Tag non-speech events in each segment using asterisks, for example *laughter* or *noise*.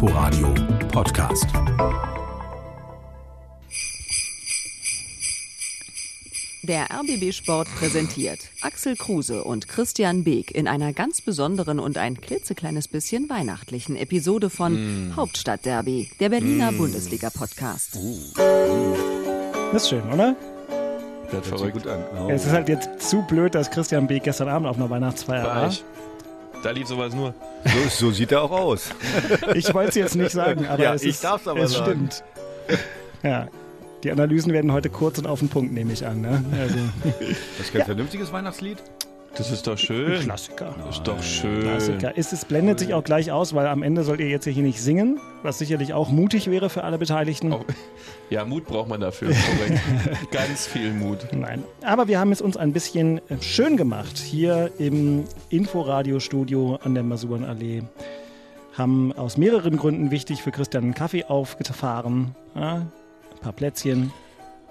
Inforadio Podcast. Der RBB Sport präsentiert Axel Kruse und Christian Beek in einer ganz besonderen und ein klitzekleines bisschen weihnachtlichen Episode von Hauptstadtderby, der Berliner Bundesliga-Podcast. Das ist schön, oder? Hört verrückt gut an. Ja, Es ist halt jetzt zu blöd, dass Christian Beek gestern Abend auf einer Weihnachtsfeier War war. Da lief sowas nur. So, so sieht er auch aus. *laughs* Ich wollte es jetzt nicht sagen, aber Ja, es, ich ist, darf's aber es sagen. stimmt. Ja. Die Analysen werden heute kurz und auf den Punkt, nehme ich an. Ne? Also, Das ist kein vernünftiges Weihnachtslied? Das ist doch schön. Klassiker. Ist doch schön. Klassiker. Ist, es blendet sich auch gleich aus, weil am Ende sollt ihr jetzt hier nicht singen, was sicherlich auch mutig wäre für alle Beteiligten. Auch- Ja, Mut braucht man dafür. Korrekt. *laughs* Ganz viel Mut. Nein. Aber wir haben es uns ein bisschen äh, schön gemacht hier im Inforadio-Studio an der Masurenallee. Haben aus mehreren Gründen wichtig für Christian einen Kaffee aufgefahren. Ja, ein paar Plätzchen.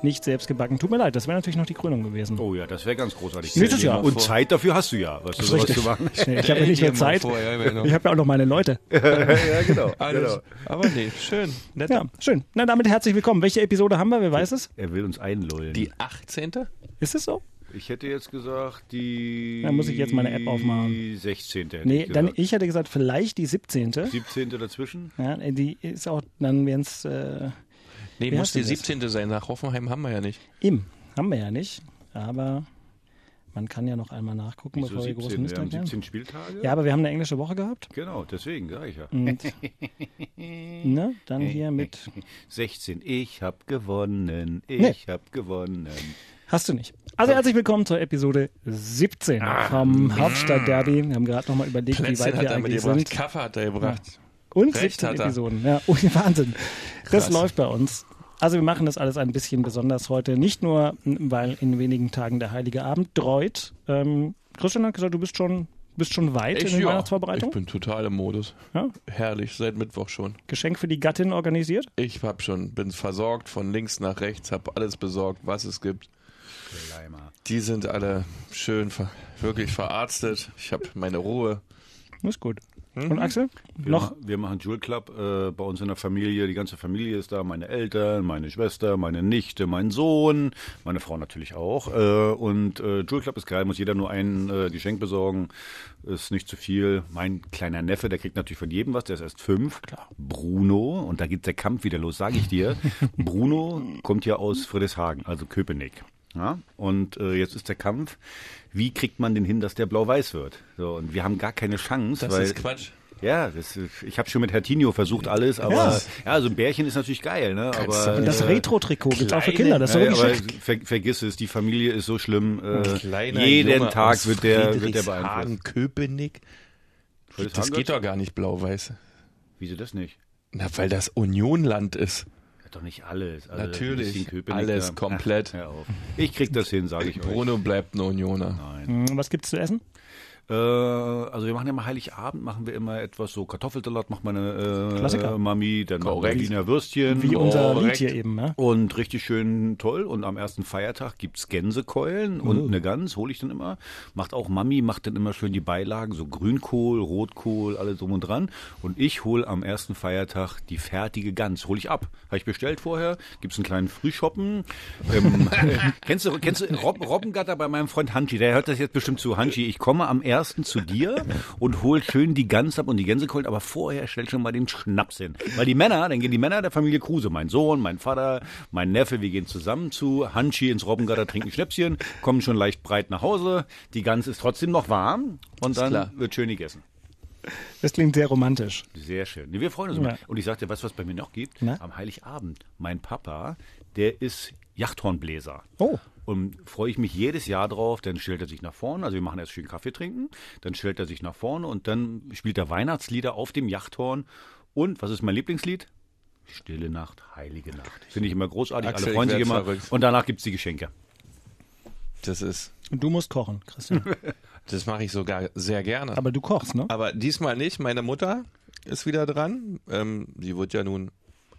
Nicht selbst gebacken. Tut mir leid, das wäre natürlich noch die Krönung gewesen. Oh ja, das wäre ganz großartig. Nächstes Jahr. Und Zeit dafür hast du ja, weißt du, sowas zu machen. *laughs* Ich habe ja nicht mehr Zeit. vor, ja, genau. Ich habe ja auch noch meine Leute. *laughs* ja, genau. Alles. genau. Aber nee, schön. Nett. Ja, schön. Na, damit herzlich willkommen. Welche Episode haben wir? Wer weiß es? Er will uns einlullen. Die 18. Ist es so? ich hätte jetzt gesagt, die. Da muss ich jetzt meine App aufmachen. Die 16. Hätte Nee, ich dann ich hätte gesagt, vielleicht die 17. 17. dazwischen? Ja, die ist auch, dann wären es äh, Nee, Wie muss die das? 17. sein. Nach Hoffenheim haben wir ja nicht. Im. Haben wir ja nicht. Aber man kann ja noch einmal nachgucken, Wieso bevor wir groß 17? Wir Mist haben erklären. 17 Spieltage? Ja, aber wir haben eine englische Woche gehabt. Genau, deswegen sage ich ja. Und *laughs* ne, dann hier mit. 16. Ich hab gewonnen. Ich Nee. hab gewonnen. Hast du nicht. Also herzlich willkommen zur Episode 17 Ah. vom Hauptstadt-Derby. Wir haben gerade nochmal überlegt, wie Plätzchen weit hat wir er eigentlich mitgebracht. sind. Kaffee hat er gebracht. Und Recht 17 hat er. Episoden. Ja, *laughs* oh, Wahnsinn. Das Krass. läuft bei uns. Also wir machen das alles ein bisschen besonders heute. Nicht nur, weil in wenigen Tagen der Heilige Abend dreut. Ähm, Christian hat gesagt, du bist schon, bist schon weit in den ja, ich Weihnachtsvorbereitungen. bin total im Modus. Ja? Herrlich, seit Mittwoch schon. Geschenk für die Gattin organisiert. Ich hab schon, bin versorgt von links nach rechts, hab alles besorgt, was es gibt. Leimer. Die sind alle schön, ver wirklich verarztet. Ich habe meine Ruhe. Ist gut. Mhm. Und Axel? Wir, Noch? ma- wir machen Jewel Club äh, bei uns in der Familie. Die ganze Familie ist da. Meine Eltern, meine Schwester, meine Nichte, mein Sohn, meine Frau natürlich auch. Äh, und äh, Jewel Club ist geil. Muss jeder nur ein äh, Geschenk besorgen. Ist nicht zu viel. Mein kleiner Neffe, der kriegt natürlich von jedem was. Der ist erst fünf. Bruno. Und da geht der Kampf wieder los, sage ich dir. *laughs* Bruno kommt ja aus Friedrichshagen, also Köpenick. Ja? Und äh, jetzt ist der Kampf. Wie kriegt man den hin, dass der blau-weiß wird? So, und wir haben gar keine Chance, Das weil ist Quatsch. ja, das, ich habe schon mit Hertinho versucht alles, aber Ja. ja, so ein Bärchen ist natürlich geil, ne? Aber du- Das äh, Retro-Trikot gibt's auch für Kinder. Das ist so ja, aber ver, vergiss es, die Familie ist so schlimm. Äh, jeden Junge Tag wird der, wird der beeinflusst. Köpenick. Das geht doch gar nicht blau-weiß. Wieso das nicht? Na, weil das Unionland ist. Doch nicht alles. Also Natürlich, alles komplett. Ach. Ich krieg das hin, sage ich euch. Bruno bleibt ein Unioner. Nein. Hm, Was gibt's zu essen? Äh, also wir machen ja mal Heiligabend, machen wir immer etwas so Kartoffelsalat, macht meine äh, Klassiker. Mami, dann Korrekt. Berliner Würstchen. Wie unser Lied Korrekt. hier eben. Ja? Und richtig schön toll. Und am ersten Feiertag gibt's Gänsekeulen und eine Gans, hole ich dann immer. Macht auch Mami, macht dann immer schön die Beilagen, so Grünkohl, Rotkohl, alles drum und dran. Und ich hole am ersten Feiertag die fertige Gans, hole ich ab. Habe ich bestellt vorher, gibt's einen kleinen Frühschoppen. Ähm, *laughs* kennst du, kennst du Rob, Robbengatter bei meinem Freund Hanchi? Der hört das jetzt bestimmt zu. Hanchi, ich komme am ersten zu dir und hol schön die Gans ab und die Gänsekeulen, aber vorher stell schon mal den Schnaps hin. Weil die Männer, dann gehen die Männer der Familie Kruse, mein Sohn, mein Vater, mein Neffe, wir gehen zusammen zu Hanchi ins Robbengatter, trinken Schnäpschen, kommen schon leicht breit nach Hause. Die Gans ist trotzdem noch warm und dann klar. wird schön gegessen. Das klingt sehr romantisch. Sehr schön. Wir freuen uns Ja. immer. Und ich sagte, du, was bei mir noch gibt? Na? Am Heiligabend. Mein Papa, der ist Yachthornbläser. Oh. Und freue ich mich jedes Jahr drauf, dann stellt er sich nach vorne, also wir machen erst schön Kaffee trinken, dann stellt er sich nach vorne und dann spielt er Weihnachtslieder auf dem Yachthorn. Und was ist mein Lieblingslied? Stille Nacht, heilige Nacht. Finde ich immer großartig, Axel, alle freuen sich immer. verrückt. Und danach gibt's die Geschenke. Das ist, Und du musst kochen, Christian. *laughs* das mache ich sogar sehr gerne. Aber du kochst, ne? Aber diesmal nicht. Meine Mutter ist wieder dran. Ähm, die wird ja nun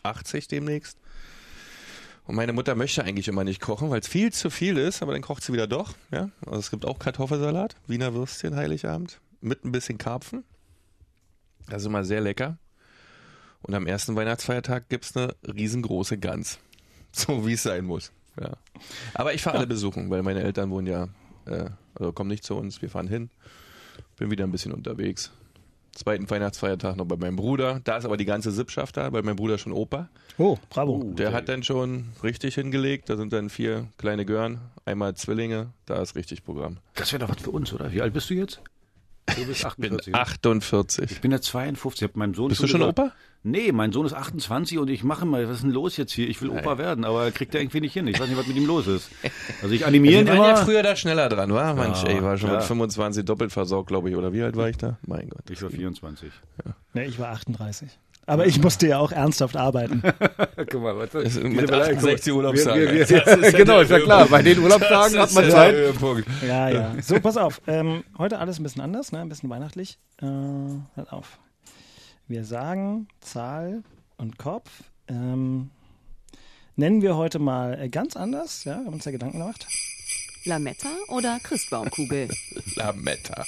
80 demnächst. Und meine Mutter möchte eigentlich immer nicht kochen, weil es viel zu viel ist, aber dann kocht sie wieder doch. Ja? Also es gibt auch Kartoffelsalat, Wiener Würstchen, Heiligabend, mit ein bisschen Karpfen. Das ist immer sehr lecker. Und am ersten Weihnachtsfeiertag gibt's eine riesengroße Gans. *laughs* So wie es sein muss. Ja. Aber ich fahre alle besuchen, weil meine Eltern wohnen ja, äh, also kommen nicht zu uns, wir fahren hin. Bin wieder ein bisschen unterwegs. Zweiten Weihnachtsfeiertag noch bei meinem Bruder. Da ist aber die ganze Sippschaft da, bei meinem Bruder schon Opa. Oh, bravo. Der hat dann schon richtig hingelegt. Da sind dann vier kleine Gören, einmal Zwillinge. Da ist richtig Programm. Das wäre doch was für uns, oder? Wie alt bist du jetzt? Du bist Bin 48. ne? 48. Ich bin ja 52. Ich hab meinem Sohn Bist du schon gesagt- Opa? Nee, mein Sohn ist 28 und ich mache mal, was ist denn los jetzt hier? Ich will Opa werden, aber kriegt er irgendwie nicht hin. Ich weiß nicht, was mit ihm los ist. *laughs* Also ich animiere ihn Wir waren ja früher da schneller dran, war? Mensch, Ja, ey, war schon ja. mit 25 doppelt versorgt, glaube ich. Oder wie alt war ich da? Mein Gott. Ich war 24. Nee, ich war 38. Aber ich musste ja auch ernsthaft arbeiten. *laughs* Guck mal, was Ist mit 68 Urlaubstagen. Wir, wir, Das ist *laughs* ja genau, ist ja klar. Bei den Urlaubstagen hat man Zeit. Ja, ja. So, pass auf. Ähm, heute alles ein bisschen anders, ne? ein bisschen weihnachtlich. Äh, halt auf. Wir sagen Zahl und Kopf. Ähm, nennen wir heute mal äh, ganz anders. Ja, wir haben uns ja Gedanken gemacht. Lametta oder Christbaumkugel? *laughs* Lametta.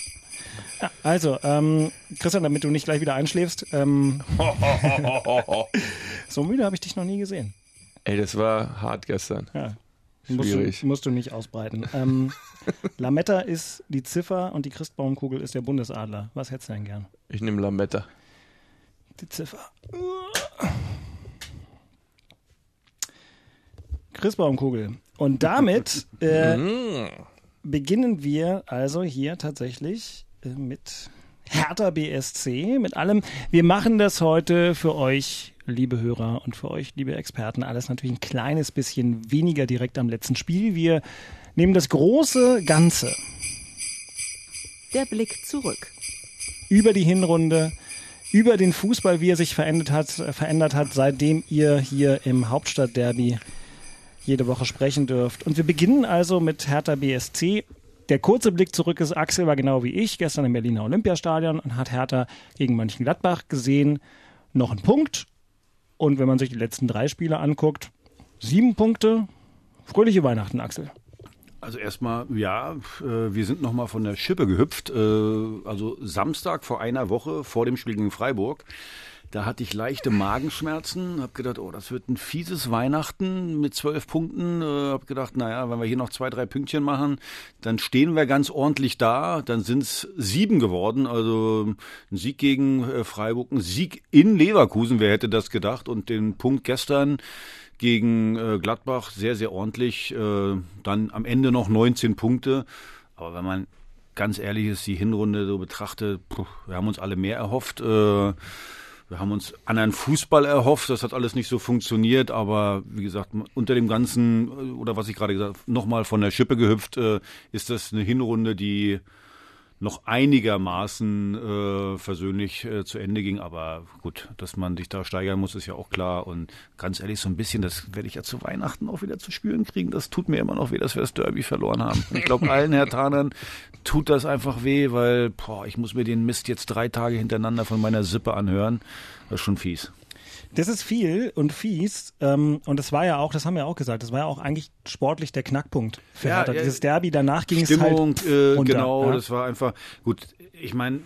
Ja, also, ähm, Christian, damit du nicht gleich wieder einschläfst, ähm, *laughs* so müde habe ich dich noch nie gesehen. Ey, das war hart gestern. Ja. Musst Schwierig. du, musst du nicht ausbreiten. Ähm, *laughs* Lametta ist die Ziffer und die Christbaumkugel ist der Bundesadler. Was hättest du denn gern? Ich nehme Lametta. Die Ziffer. Christbaumkugel. Und damit äh, *laughs* beginnen wir also hier tatsächlich mit Hertha BSC, mit allem. Wir machen das heute für euch, liebe Hörer und für euch, liebe Experten, alles natürlich ein kleines bisschen weniger direkt am letzten Spiel. Wir nehmen das große Ganze Der Blick zurück. über die Hinrunde, über den Fußball, wie er sich verändert hat, äh, verändert hat, seitdem ihr hier im Hauptstadtderby jede Woche sprechen dürft. Und wir beginnen also mit Hertha BSC. Der kurze Blick zurück ist, Axel war genau wie ich gestern im Berliner Olympiastadion und hat Hertha gegen Mönchengladbach gesehen. Noch ein Punkt. Und wenn man sich die letzten drei Spiele anguckt, sieben Punkte. Fröhliche Weihnachten, Axel. Also erstmal, ja, äh, wir sind nochmal von der Schippe gehüpft. Äh, also Samstag vor einer Woche vor dem Spiel gegen Freiburg. Da hatte ich leichte Magenschmerzen, habe gedacht, oh, das wird ein fieses Weihnachten mit zwölf Punkten. Äh, habe gedacht, naja, wenn wir hier noch zwei, drei Pünktchen machen, dann stehen wir ganz ordentlich da. Dann sind es sieben geworden. Also ein Sieg gegen äh, Freiburg, ein Sieg in Leverkusen, wer hätte das gedacht? Und den Punkt gestern gegen äh, Gladbach sehr, sehr ordentlich. Äh, dann am Ende noch 19 Punkte. Aber wenn man ganz ehrlich ist, die Hinrunde so betrachtet, puh, wir haben uns alle mehr erhofft. Äh, wir haben uns anderen Fußball erhofft, das hat alles nicht so funktioniert, aber wie gesagt, unter dem Ganzen, äh, oder was ich gerade gesagt habe, nochmal von der Schippe gehüpft, äh, ist das eine Hinrunde, die noch einigermaßen äh, versöhnlich äh, zu Ende ging. Aber gut, dass man sich da steigern muss, ist ja auch klar. Und ganz ehrlich, so ein bisschen, das werde ich ja zu Weihnachten auch wieder zu spüren kriegen. Das tut mir immer noch weh, dass wir das Derby verloren haben. Ich glaube, *laughs* allen Hertanern tut das einfach weh, weil boah, ich muss mir den Mist jetzt drei Tage hintereinander von meiner Sippe anhören. Das ist schon fies. Das ist viel und fies. Ähm, und das war ja auch, das haben wir auch gesagt, das war ja auch eigentlich sportlich der Knackpunkt für Ja, Hertha. ja, Dieses Derby, danach ging Stimmung, es halt äh, runter, genau, ja. das war einfach gut. Ich meine,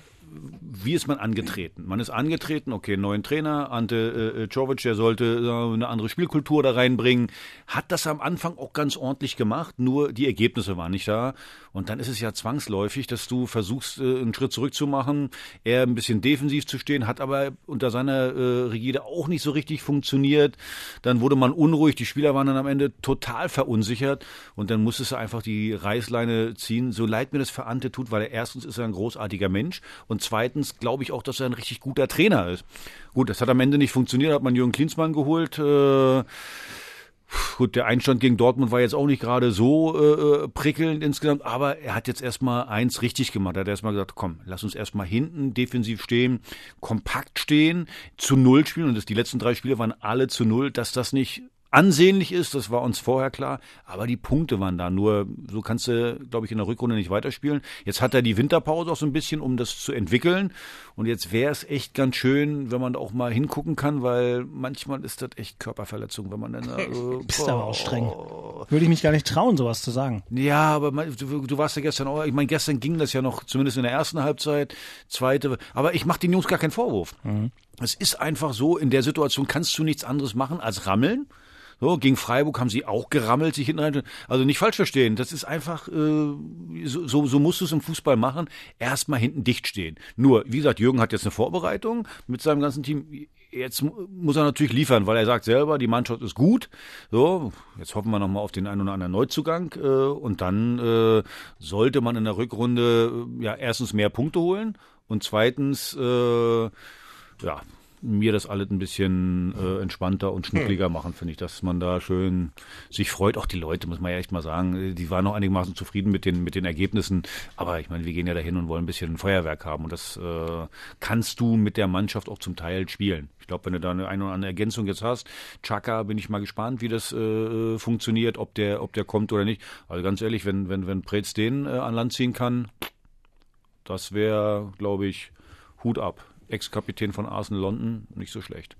wie ist man angetreten? Man ist angetreten, okay, neuen Trainer, Ante äh, Czovic, der sollte äh, eine andere Spielkultur da reinbringen, hat das am Anfang auch ganz ordentlich gemacht, nur die Ergebnisse waren nicht da. Und dann ist es ja zwangsläufig, dass du versuchst, äh, einen Schritt zurück zu machen, eher ein bisschen defensiv zu stehen, hat aber unter seiner äh, Rigide auch nicht so richtig funktioniert. Dann wurde man unruhig, die Spieler waren dann am Ende total verunsichert und dann musstest du einfach die Reißleine ziehen. So leid mir das für Ante tut, weil er erstens ist er ein großartiger Mensch und zweitens glaube ich auch, dass er ein richtig guter Trainer ist. Gut, das hat am Ende nicht funktioniert, hat man Jürgen Klinsmann geholt. Äh, Gut, der Einstand gegen Dortmund war jetzt auch nicht gerade so äh, prickelnd insgesamt, aber er hat jetzt erstmal eins richtig gemacht. Er hat erstmal gesagt, komm, lass uns erstmal hinten defensiv stehen, kompakt stehen, zu Null spielen. Und das, die letzten drei Spiele waren alle zu Null, dass das nicht ansehnlich ist, das war uns vorher klar, aber die Punkte waren da. Nur so kannst du, glaube ich, in der Rückrunde nicht weiterspielen. Jetzt hat er die Winterpause auch so ein bisschen, um das zu entwickeln. Und jetzt wäre es echt ganz schön, wenn man da auch mal hingucken kann, weil manchmal ist das echt Körperverletzung, wenn man dann. Also, *laughs* Bist aber auch streng. Würde ich mich gar nicht trauen, sowas zu sagen. Ja, aber du, du warst ja gestern auch, ich meine, gestern ging das ja noch, zumindest in der ersten Halbzeit, zweite, aber ich mache den Jungs gar keinen Vorwurf. Mhm. Es ist einfach so, in der Situation kannst du nichts anderes machen als rammeln. So, gegen Freiburg haben sie auch gerammelt, sich hinten rein. Also nicht falsch verstehen. Das ist einfach, äh, so, so, so musst du es im Fußball machen. Erstmal hinten dicht stehen. Nur, wie gesagt, Jürgen hat jetzt eine Vorbereitung mit seinem ganzen Team. Jetzt muss er natürlich liefern, weil er sagt selber, die Mannschaft ist gut. So, jetzt hoffen wir nochmal auf den einen oder anderen Neuzugang. Äh, und dann äh, sollte man in der Rückrunde äh, ja erstens mehr Punkte holen und zweitens äh, ja, mir das alles ein bisschen äh, entspannter und schnuckliger machen, finde ich, dass man da schön sich freut. Auch die Leute, muss man ja echt mal sagen, die waren noch einigermaßen zufrieden mit den, mit den Ergebnissen. Aber ich meine, wir gehen ja dahin und wollen ein bisschen Feuerwerk haben. Und das äh, kannst du mit der Mannschaft auch zum Teil spielen. Ich glaube, wenn du da eine, eine oder andere Ergänzung jetzt hast, Chaka, bin ich mal gespannt, wie das äh, funktioniert, ob der, ob der kommt oder nicht. Also ganz ehrlich, wenn, wenn, wenn Preetz den äh, an Land ziehen kann, das wäre, glaube ich, Hut ab. Ex-Kapitän von Arsenal London, nicht so schlecht.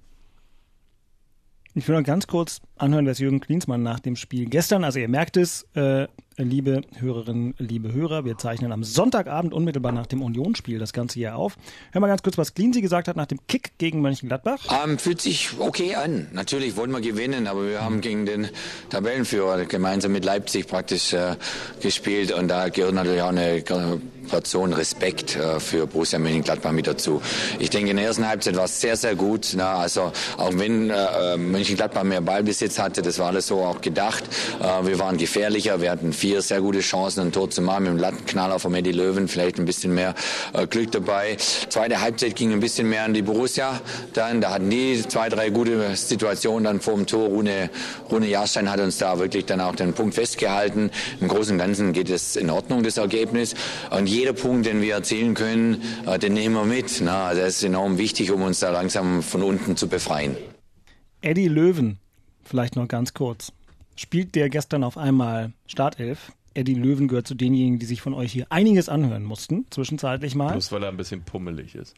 Ich will noch ganz kurz anhören, was Jürgen Klinsmann nach dem Spiel gestern, also ihr merkt es, äh, liebe Hörerinnen, liebe Hörer, wir zeichnen am Sonntagabend unmittelbar nach dem Unionsspiel das Ganze hier auf. Hör mal ganz kurz, was Klinsi gesagt hat nach dem Kick gegen Mönchengladbach. Ähm, fühlt sich okay an. Natürlich wollen wir gewinnen, aber wir haben gegen den Tabellenführer gemeinsam mit Leipzig praktisch äh, gespielt und da gehört natürlich auch eine Portion Respekt äh, für Borussia Mönchengladbach mit dazu. Ich denke, in der ersten Halbzeit war es sehr, sehr gut. Na, also auch wenn äh, Mönchengladbach mehr Ballbesitz hatte, das war alles so auch gedacht. Äh, wir waren gefährlicher, wir hatten vier sehr gute Chancen, ein Tor zu machen mit dem Lattenknaller von Eddie Löwen, vielleicht ein bisschen mehr äh, Glück dabei. Zweite Halbzeit ging ein bisschen mehr an die Borussia dann. Da hatten die zwei, drei gute Situationen dann vor dem Tor. Rune, Rune Jahrstein hat uns da wirklich dann auch den Punkt festgehalten. Im Großen und Ganzen geht es in Ordnung, das Ergebnis. Und jeder Punkt, den wir erzielen können, äh, den nehmen wir mit. Na, das ist enorm wichtig, um uns da langsam von unten zu befreien. Eddie Löwen, vielleicht noch ganz kurz spielt der gestern auf einmal Startelf. Eddie Löwen gehört zu denjenigen, die sich von euch hier einiges anhören mussten, zwischenzeitlich mal. Bloß weil er ein bisschen pummelig ist.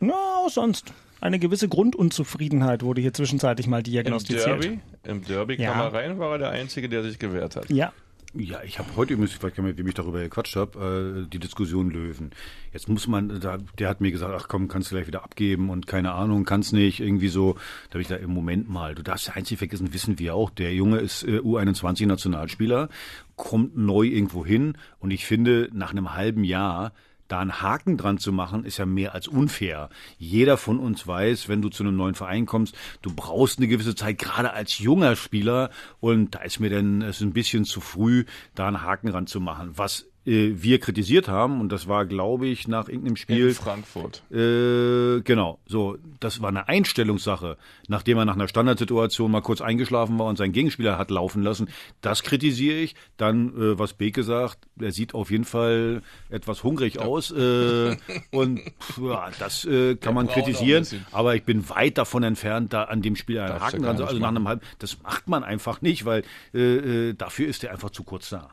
Na, auch sonst. Eine gewisse Grundunzufriedenheit wurde hier zwischenzeitlich mal diagnostiziert. Im Derby, im Derby ja. kam er rein, war er der Einzige, der sich gewehrt hat. Ja, ja, ich habe heute ich weiß gar nicht, mit wem ich darüber gequatscht habe, äh, die Diskussion Löwen. Jetzt muss man, da, der hat mir gesagt, ach komm, kannst du gleich wieder abgeben und keine Ahnung, kannst nicht, irgendwie so. Da habe ich gesagt, im Moment mal, du darfst ja einzig vergessen, wissen wir auch, der Junge ist äh, U21-Nationalspieler, kommt neu irgendwo hin und ich finde, nach einem halben Jahr da einen Haken dran zu machen, ist ja mehr als unfair. Jeder von uns weiß, wenn du zu einem neuen Verein kommst, du brauchst eine gewisse Zeit, gerade als junger Spieler. Und da ist mir dann es ein bisschen zu früh, da einen Haken dran zu machen. Was äh, wir kritisiert haben, und das war, glaube ich, nach irgendeinem Spiel. In Frankfurt. Äh, genau, so, das war eine Einstellungssache, nachdem er nach einer Standardsituation mal kurz eingeschlafen war und seinen Gegenspieler hat laufen lassen. Das kritisiere ich. Dann, äh, was Beke sagt, er sieht auf jeden Fall etwas hungrig ja. aus. Äh, *laughs* und ja, das äh, kann man kritisieren, aber ich bin weit davon entfernt, da an dem Spiel einen Haken dran, also nach einem halben. Das macht man einfach nicht, weil äh, äh, dafür ist er einfach zu kurz da.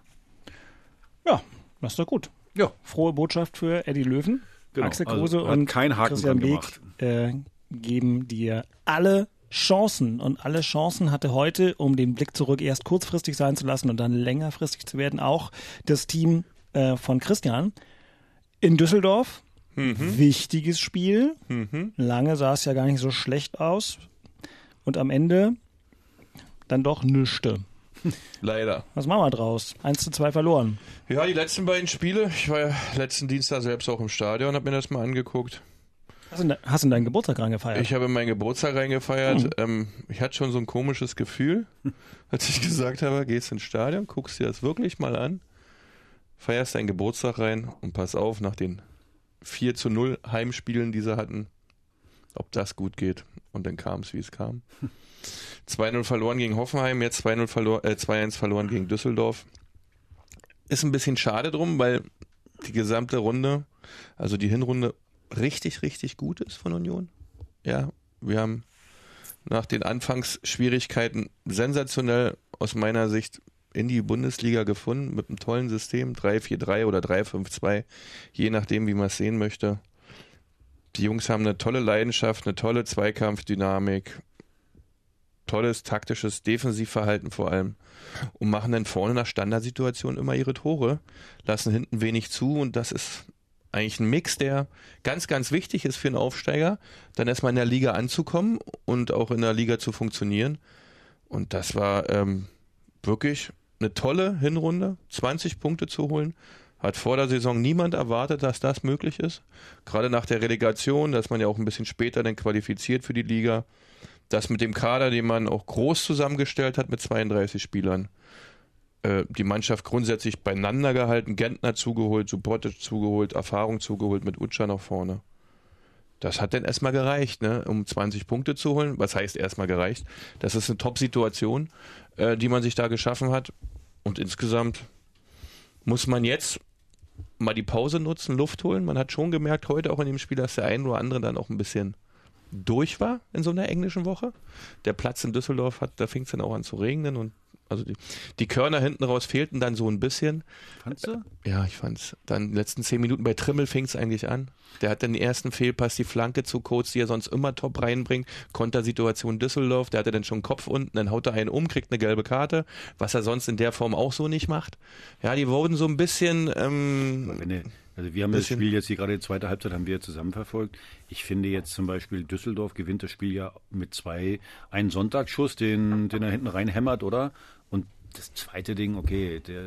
Ja, das ist doch gut. Ja. Frohe Botschaft für Eddie Löwen. Genau. Axel also Kruse also, und kein Haken Christian Beek äh, geben dir alle Chancen. Und alle Chancen hatte heute, um den Blick zurück erst kurzfristig sein zu lassen und dann längerfristig zu werden, auch das Team äh, von Christian in Düsseldorf. Mhm. Wichtiges Spiel. Mhm. Lange sah es ja gar nicht so schlecht aus. Und am Ende dann doch nüchte. *laughs* Leider. Was machen wir draus? 1 zu 2 verloren. Ja, die letzten beiden Spiele. Ich war ja letzten Dienstag selbst auch im Stadion und habe mir das mal angeguckt. Hast du, hast du deinen Geburtstag reingefeiert? Ich habe meinen Geburtstag reingefeiert. Mhm. Ähm, ich hatte schon so ein komisches Gefühl, *laughs* als ich gesagt habe, gehst ins Stadion, guckst dir das wirklich mal an, feierst deinen Geburtstag rein und pass auf, nach den 4 zu 0 Heimspielen, die sie hatten, ob das gut geht. Und dann kam es, wie es kam. *laughs* 2-0 verloren gegen Hoffenheim, jetzt 2-0 verloren, äh, 2-1 verloren gegen Düsseldorf. Ist ein bisschen schade drum, weil die gesamte Runde, also die Hinrunde, richtig, richtig gut ist von Union. Ja, wir haben nach den Anfangsschwierigkeiten sensationell aus meiner Sicht in die Bundesliga gefunden mit einem tollen System, 3-4-3 oder 3-5-2, je nachdem, wie man es sehen möchte. Die Jungs haben eine tolle Leidenschaft, eine tolle Zweikampfdynamik, tolles taktisches Defensivverhalten vor allem und machen dann vorne nach Standardsituationen immer ihre Tore, lassen hinten wenig zu und das ist eigentlich ein Mix, der ganz, ganz wichtig ist für einen Aufsteiger, dann erstmal in der Liga anzukommen und auch in der Liga zu funktionieren. Und das war ähm, wirklich eine tolle Hinrunde, 20 Punkte zu holen. Hat vor der Saison niemand erwartet, dass das möglich ist. Gerade nach der Relegation, dass man ja auch ein bisschen später dann qualifiziert für die Liga. Das mit dem Kader, den man auch groß zusammengestellt hat mit 32 Spielern. Äh, die Mannschaft grundsätzlich beieinander gehalten, Gentner zugeholt, Subotic zugeholt, Erfahrung zugeholt mit Utscha nach vorne. Das hat dann erstmal gereicht, ne, um 20 Punkte zu holen. Was heißt erstmal gereicht? Das ist eine Top-Situation, äh, die man sich da geschaffen hat. Und insgesamt muss man jetzt mal die Pause nutzen, Luft holen. Man hat schon gemerkt heute auch in dem Spiel, dass der ein oder andere dann auch ein bisschen durch war in so einer englischen Woche. Der Platz in Düsseldorf hat, da fing es dann auch an zu regnen und also die, die Körner hinten raus fehlten dann so ein bisschen. Fandst du? Ja, ich fand's. Dann die letzten zehn Minuten bei Trimmel fing es eigentlich an. Der hat dann den ersten Fehlpass, die Flanke zu Coates, die er sonst immer top reinbringt. Kontersituation Düsseldorf, der hatte dann schon Kopf unten, dann haut er einen um, kriegt eine gelbe Karte, was er sonst in der Form auch so nicht macht. Ja, die wurden so ein bisschen. Ähm, Also wir haben das Spiel jetzt hier gerade die zweite Halbzeit haben wir zusammen verfolgt. Ich finde jetzt zum Beispiel Düsseldorf gewinnt das Spiel ja mit zwei, einen Sonntagsschuss, den, den er hinten reinhämmert, oder? Und das zweite Ding, okay, der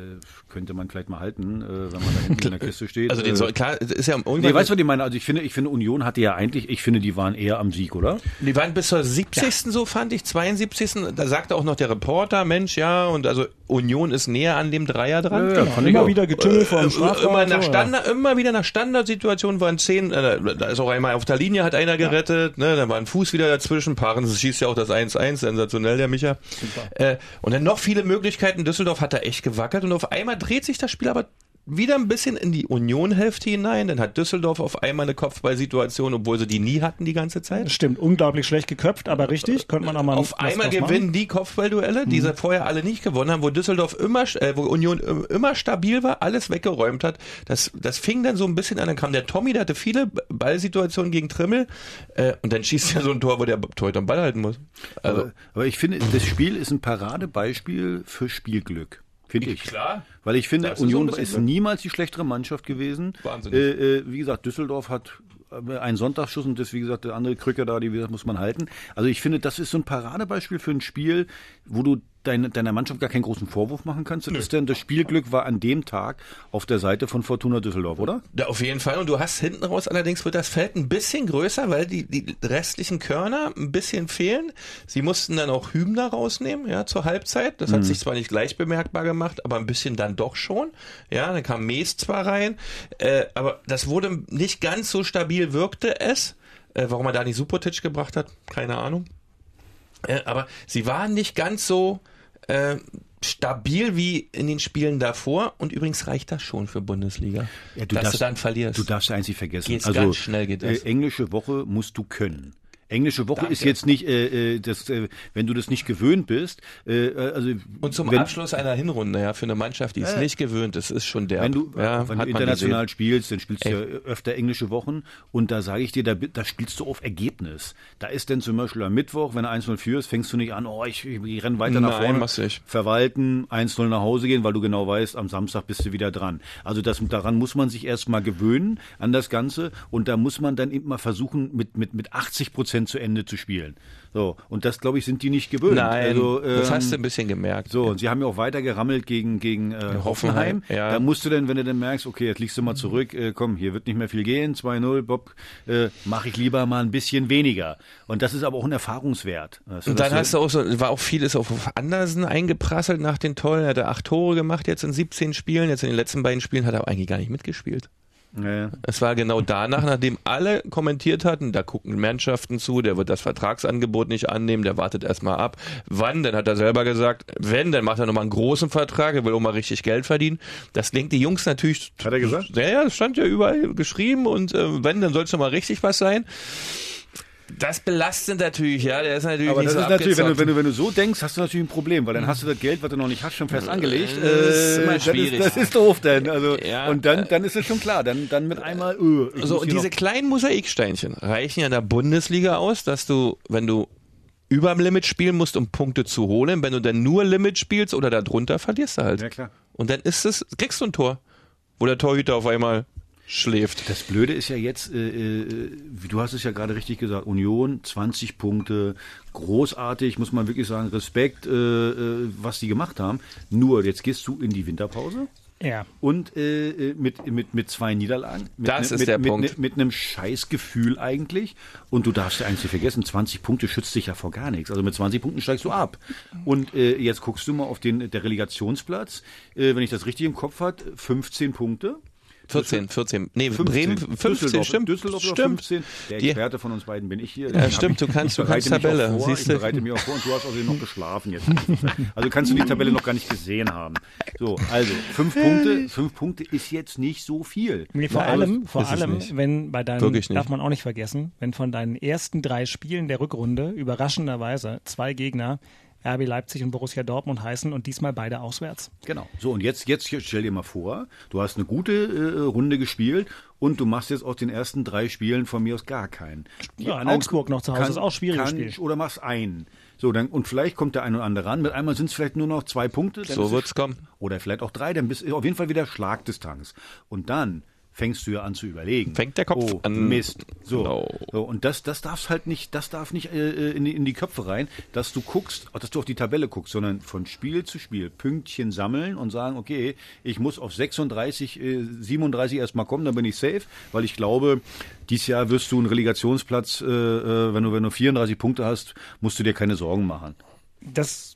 könnte man vielleicht mal halten, äh, wenn man da hinten in der Kiste steht. also den Äh, soll, klar, ist ja irgendwann. Nee, weißt du, was ich meine? Also ich finde, ich finde, Union hatte ja eigentlich, ich finde, die waren eher am Sieg, oder? Die waren bis zur 70. so fand ich, 72. Da sagte auch noch der Reporter, Mensch, ja, und also Union ist näher an dem Dreier dran. Ja, ja, fand ich Immer auch. wieder Getümmel vor dem Äh, Strafraum. immer, nach Standard, immer wieder nach Standardsituationen waren zehn, äh, da ist auch einmal auf der Linie hat einer gerettet, ne, da war ein Fuß wieder dazwischen, Paarens schießt ja auch das 1-1, sensationell der Micha. Äh, und dann noch viele Möglichkeiten, Düsseldorf hat da echt gewackelt und auf einmal dreht sich das Spiel aber wieder ein bisschen in die Union-Hälfte hinein, dann hat Düsseldorf auf einmal eine Kopfballsituation, obwohl sie die nie hatten die ganze Zeit. Das stimmt, unglaublich schlecht geköpft, aber richtig, könnte man auch mal Auf einmal draus machen. gewinnen die Kopfballduelle, die sie vorher alle nicht gewonnen haben, wo Düsseldorf immer, äh, wo Union im- immer stabil war, alles weggeräumt hat. Das, das fing dann so ein bisschen an. Dann kam der Tommy, der hatte viele Ballsituationen gegen Trimmel äh, und dann schießt er so ein Tor, wo der Torhüter den Ball halten muss. Also Aber, aber ich finde, das Spiel ist ein Paradebeispiel für Spielglück. Finde ich. Klar. Weil ich finde, so Union bisschen ist niemals die schlechtere Mannschaft gewesen. Wahnsinnig. Äh, äh, wie gesagt, Düsseldorf hat äh, einen Sonntagsschuss und das, wie gesagt, der andere Krücke da, die wie gesagt, muss man halten. Also ich finde, das ist so ein Paradebeispiel für ein Spiel, wo du deine, deiner Mannschaft gar keinen großen Vorwurf machen kannst. Das, ist denn, das Spielglück war an dem Tag auf der Seite von Fortuna Düsseldorf, oder? Ja, auf jeden Fall. Und du hast hinten raus allerdings wird das Feld ein bisschen größer, weil die, die restlichen Körner ein bisschen fehlen. Sie mussten dann auch Hübner rausnehmen, ja, zur Halbzeit. Das hat sich zwar nicht gleich bemerkbar gemacht, aber ein bisschen dann doch schon. Ja, dann kam Mees zwar rein, äh, aber das wurde nicht ganz so stabil, wirkte es. Äh, warum er da nicht Supotic gebracht hat, keine Ahnung. Äh, aber sie waren nicht ganz so äh, stabil wie in den Spielen davor. Und übrigens reicht das schon für Bundesliga, dass du dann verlierst. Du darfst eins nicht vergessen. Geht's also, ganz schnell geht das. Äh, englische Woche musst du können. Englische Woche Danke. ist jetzt nicht, äh, äh, das, äh, wenn du das nicht gewöhnt bist. Äh, äh, also Und zum wenn, Abschluss einer Hinrunde, ja, für eine Mannschaft, die es nicht gewöhnt ist, ist schon der. Wenn du, ja, wenn du international spielst, dann spielst du ja öfter englische Wochen und da sage ich dir, da, da spielst du auf Ergebnis. Da ist denn zum Beispiel am Mittwoch, wenn du 1-0 führst, fängst du nicht an, oh, ich, ich, ich renne weiter nach Nein, vorne, machst du nicht. verwalten, 1-0 nach Hause gehen, weil du genau weißt, am Samstag bist du wieder dran. Also das, daran muss man sich erstmal gewöhnen, an das Ganze und da muss man dann mal versuchen, mit, mit, mit 80 Prozent zu Ende zu spielen. So, und das, glaube ich, sind die nicht gewöhnt. Nein, also, das ähm, hast du ein bisschen gemerkt. so, und sie haben ja auch weiter gerammelt gegen, gegen äh, Hoffenheim. Hoffenheim, ja. Da musst du dann, wenn du dann merkst, okay, jetzt liegst du mal zurück, äh, komm, hier wird nicht mehr viel gehen, 2-0, Bob, äh, mache ich lieber mal ein bisschen weniger. Und das ist aber auch ein Erfahrungswert. Weißt du, Und dann hast du auch so, war auch vieles auf Andersen eingeprasselt nach den Tollen. Er hat acht Tore gemacht jetzt in 17 Spielen. Jetzt in den letzten beiden Spielen hat er eigentlich gar nicht mitgespielt. Ja. Es war genau danach, nachdem alle kommentiert hatten, da gucken Mannschaften zu, der wird das Vertragsangebot nicht annehmen, der wartet erstmal ab. Wann? Dann hat er selber gesagt, wenn, dann macht er nochmal einen großen Vertrag, er will auch mal richtig Geld verdienen. Das lenkt die Jungs natürlich. Hat er gesagt? Ja, ja, das stand ja überall geschrieben und äh, wenn, dann soll es nochmal richtig was sein. Das belastet natürlich, ja. Der ist natürlich Aber nicht das so ist natürlich, wenn du, wenn, du, wenn du so denkst, hast du natürlich ein Problem, weil dann hast du das Geld, was du noch nicht hast, schon fest angelegt. Das ist immer Äh, das, schwierig. ist, das ist doof denn. Also, Ja. und dann, dann ist es schon klar. Dann, dann mit einmal, öh, So, und diese kleinen Mosaiksteinchen reichen ja in der Bundesliga aus, dass du, wenn du überm Limit spielen musst, um Punkte zu holen, wenn du dann nur Limit spielst oder darunter, verlierst du halt. Ja, klar. Und dann ist es, kriegst du ein Tor, wo der Torhüter auf einmal schläft. Das Blöde ist ja jetzt, äh, äh, wie du hast es ja gerade richtig gesagt, Union 20 Punkte, großartig, muss man wirklich sagen, Respekt, äh, äh, was die gemacht haben. Nur jetzt gehst du in die Winterpause. Ja. Und äh, äh, mit, mit, mit zwei Niederlagen. Mit, Das ne- ist mit, der mit, Punkt. Ne, mit einem Scheißgefühl eigentlich. Und du darfst ja eins nicht vergessen, 20 Punkte schützt dich ja vor gar nichts. Also mit 20 Punkten steigst du ab. Und äh, jetzt guckst du mal auf den der Relegationsplatz. Äh, wenn ich das richtig im Kopf hat, 15 Punkte. 14, 14. Nee, 15. Bremen 15, Düsseldorf, stimmt. Düsseldorf stimmt. 15. Der Die- Experte von uns beiden bin ich hier. Ja, Ich stimmt, du kannst- ich du kannst Tabelle, vor, siehst du. Ich bereite mich auch vor und du hast außerdem noch geschlafen jetzt. *laughs* Also kannst du die Tabelle noch gar nicht gesehen haben. So, also fünf Punkte, fünf Punkte ist jetzt nicht so viel. Nee, vor Nur allem, vor allem, wenn bei deinen, darf man auch nicht vergessen, wenn von deinen ersten drei Spielen der Rückrunde überraschenderweise zwei Gegner RB Leipzig und Borussia Dortmund heißen und diesmal beide auswärts. Genau. So, und jetzt, jetzt stell dir mal vor, du hast eine gute äh, Runde gespielt und du machst jetzt aus den ersten drei Spielen von mir aus gar keinen. Die Ja, anderen Augsburg noch zu Hause ist auch schwieriges kann, Spiel. Oder machst einen. So, dann, und vielleicht kommt der eine oder andere ran. Mit einmal sind es vielleicht nur noch zwei Punkte. dann So wird's kommen. Oder vielleicht auch drei, dann bist du auf jeden Fall wieder Schlagdistanz. Und dann fängst du ja an zu überlegen. Fängt der Kopf oh, an. Mist. So. Genau. so. Und das, das darf halt nicht, das darf nicht äh, in, die, in die Köpfe rein, dass du guckst, dass du auf die Tabelle guckst, sondern von Spiel zu Spiel Pünktchen sammeln und sagen, okay, ich muss auf 36, äh, 37 erstmal kommen, dann bin ich safe, weil ich glaube, dieses Jahr wirst du einen Relegationsplatz, äh, äh, wenn du, wenn du 34 Punkte hast, musst du dir keine Sorgen machen. Das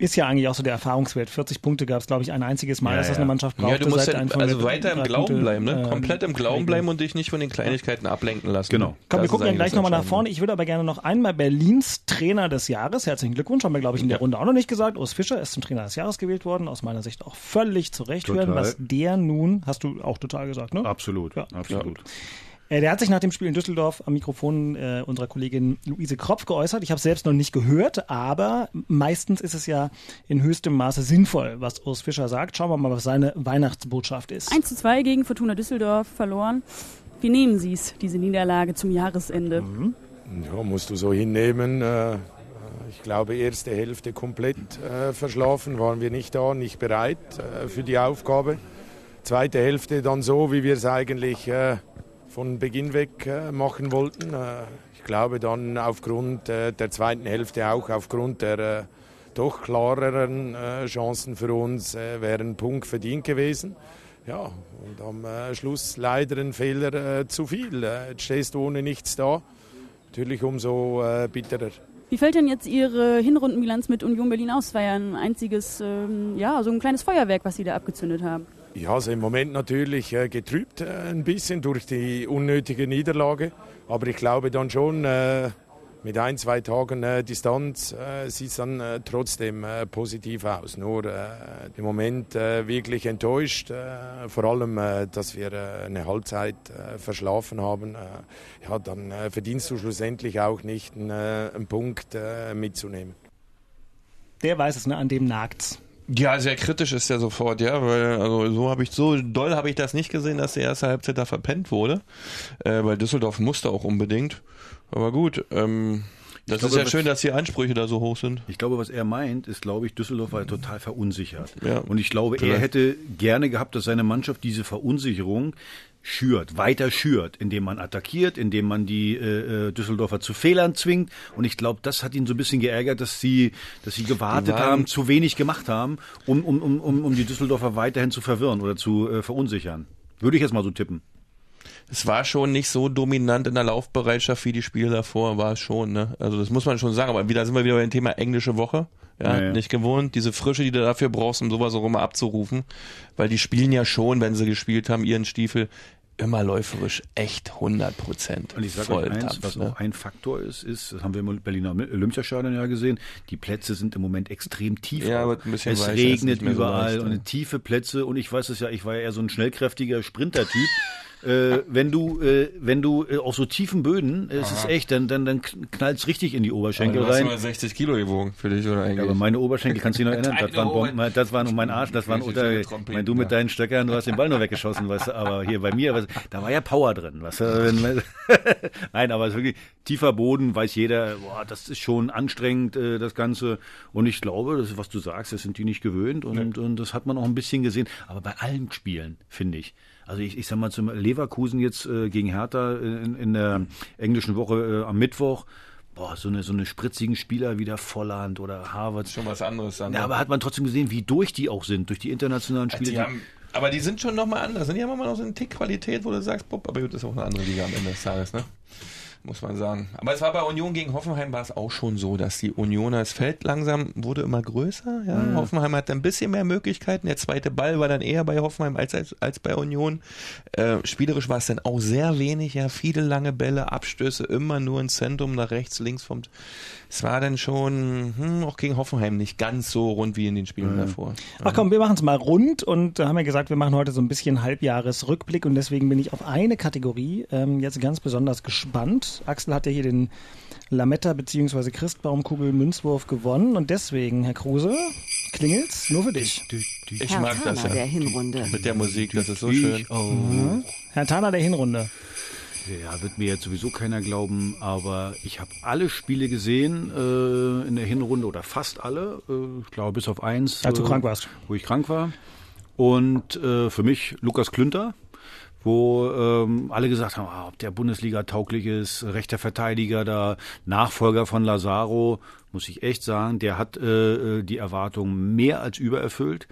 ist ja eigentlich auch so der Erfahrungswert. 40 Punkte gab es, glaube ich, ein einziges Mal, Ja, dass das ja. eine Mannschaft brauchte. Ja, du musst ja, Einführung also weiter im Glauben Punkte, bleiben, ne? ähm, Komplett im Glauben bleiben und dich nicht von den Kleinigkeiten ablenken lassen. Genau. Komm, wir gucken ja gleich nochmal nach vorne. Ich würde aber gerne noch einmal Berlins Trainer des Jahres. Herzlichen Glückwunsch, haben wir, glaube ich, in der Runde auch noch nicht gesagt. Urs Fischer ist zum Trainer des Jahres gewählt worden. Aus meiner Sicht auch völlig zu Recht Total. werden, was der nun, hast du auch total gesagt, ne? Absolut, Ja. absolut. Äh, Der hat sich nach dem Spiel in Düsseldorf am Mikrofon äh, unserer Kollegin Luise Kropf geäußert. Ich habe selbst noch nicht gehört, aber meistens ist es ja in höchstem Maße sinnvoll, was Urs Fischer sagt. Schauen wir mal, was seine Weihnachtsbotschaft ist. 1 zu 2 gegen Fortuna Düsseldorf verloren. Wie nehmen Sie es, diese Niederlage zum Jahresende? Ja, musst du so hinnehmen. Äh, Ich glaube, erste Hälfte komplett äh, verschlafen, waren wir nicht da, nicht bereit äh, für die Aufgabe. Zweite Hälfte dann so, wie wir es eigentlich äh, von Beginn weg äh, machen wollten. Äh, Ich glaube dann aufgrund äh, der zweiten Hälfte auch aufgrund der doch klareren Chancen für uns wäre ein Punkt verdient gewesen. Ja, und am Schluss leider ein Fehler zu viel. Jetzt stehst du ohne nichts da. Natürlich umso bitterer. Wie fällt denn jetzt Ihre Hinrundenbilanz mit Union Berlin aus? Es war ja ein einziges, ähm, ja, so ein kleines Feuerwerk, was Sie da abgezündet haben. Ja, also im Moment natürlich äh, getrübt äh, ein bisschen durch die unnötige Niederlage. Aber ich glaube dann schon, äh, mit ein, zwei Tagen Distanz sieht es dann trotzdem positiv aus. Nur im Moment wirklich enttäuscht. Vor allem, dass wir eine Halbzeit verschlafen haben. Ja, dann verdienst du schlussendlich auch nicht einen, Punkt mitzunehmen. Der weiß es, ne? An dem nagt's. Ja, sehr kritisch ist er sofort, ja, weil also so habe ich so doll habe ich das nicht gesehen, dass die erste Halbzeit da verpennt wurde, äh, weil Düsseldorf musste auch unbedingt. Aber gut, ähm, das glaube, ist ja schön, dass die Ansprüche da so hoch sind. Ich glaube, was er meint, ist, glaube ich, Düsseldorf war total verunsichert. Ja, und ich glaube, er vielleicht. hätte gerne gehabt, dass seine Mannschaft diese Verunsicherung schürt, weiter schürt, indem man attackiert, indem man die äh, äh, Düsseldorfer zu Fehlern zwingt. Und ich glaube, das hat ihn so ein bisschen geärgert, dass sie, dass sie gewartet waren- haben, zu wenig gemacht haben, um, um, um, um, um die Düsseldorfer weiterhin zu verwirren oder zu äh, verunsichern. Würde ich jetzt mal so tippen. Es war schon nicht so dominant in der Laufbereitschaft wie die Spiele davor, war es schon, ne? Also das muss man schon sagen, aber wieder sind wir wieder beim Thema englische Woche. Ja, Ja, ja. nicht gewohnt, diese Frische, die du dafür brauchst, um sowas auch immer abzurufen, weil die spielen ja schon, wenn sie gespielt haben, ihren Stiefel immer läuferisch echt 100 Prozent. Und ich sage euch eins, was ne? auch ein Faktor ist, ist, das haben wir im Berliner Olympiastadion ja gesehen, die Plätze sind im Moment extrem tief. Ja, wird ein bisschen es regnet mehr so überall leicht, und ja. tiefe Plätze und ich weiß es ja, ich war ja eher so ein schnellkräftiger Sprintertyp. *laughs* äh, wenn du, äh, wenn du äh, auf so tiefen Böden, äh, es ist echt, dann, dann, dann knallt's richtig in die Oberschenkel du hast rein. nur 60 Kilo gewogen für dich, oder eigentlich? Ja, aber meine Oberschenkel, kannst du dich noch *laughs* erinnern? Das waren, Bomben, das waren um meinen Arsch, das waren unter, ich mein, du mit ja. deinen Stöckern, du hast den Ball nur weggeschossen, weißt du, aber hier bei mir, was, da war ja Power drin, weißt du, *laughs* nein, aber es ist wirklich tiefer Boden, weiß jeder, boah, das ist schon anstrengend, äh, das Ganze, und ich glaube, das ist, was du sagst, das sind die nicht gewöhnt, und, und das hat man auch ein bisschen gesehen, aber bei allen Spielen, finde ich, also ich, ich sag mal zum Leverkusen jetzt äh, gegen Hertha in, in der englischen Woche äh, am Mittwoch, boah, so eine, so eine spritzigen Spieler wie der Volland oder Harvard. Schon was anderes dann. Ja, aber hat man trotzdem gesehen, wie durch die auch sind, durch die internationalen Spiele. die haben, aber die sind schon nochmal anders. Die haben immer noch so einen Tick Qualität, wo du sagst, Bob, aber gut, das ist auch eine andere Liga am Ende des Tages, ne? Muss man sagen. Aber es war bei Union gegen Hoffenheim war es auch schon so, dass die Unioner, das Feld langsam wurde immer größer. Ja? Mhm. Hoffenheim hatte ein bisschen mehr Möglichkeiten. Der zweite Ball war dann eher bei Hoffenheim als, als, als bei Union. Äh, spielerisch war es dann auch sehr wenig, ja. Viele lange Bälle, Abstöße, immer nur ins Zentrum, nach rechts, links vom. Es war dann schon, hm, auch gegen Hoffenheim nicht ganz so rund wie in den Spielen davor. Ach komm, wir machen es mal rund und da haben wir gesagt, wir machen heute so ein bisschen Halbjahresrückblick und deswegen bin ich auf eine Kategorie ähm, jetzt ganz besonders gespannt. Axel hat ja hier den Lametta bzw. Christbaumkugel Münzwurf gewonnen und deswegen, Herr Kruse, klingelt's nur für dich. Ich Herr mag das Thaler ja. der Hinrunde. Mit der Musik, das ist so schön. Auch. Herr Thaler der Hinrunde. Ja, wird mir jetzt sowieso keiner glauben, aber ich habe alle Spiele gesehen äh, in der Hinrunde oder fast alle. Äh, ich glaube bis auf eins. Als du äh, krank warst. Wo ich krank war. Und äh, für mich Lukas Klünter, wo ähm, alle gesagt haben, ah, ob der Bundesliga tauglich ist, rechter Verteidiger da, Nachfolger von Lazaro, muss ich echt sagen, der hat äh, äh, die Erwartungen mehr als übererfüllt.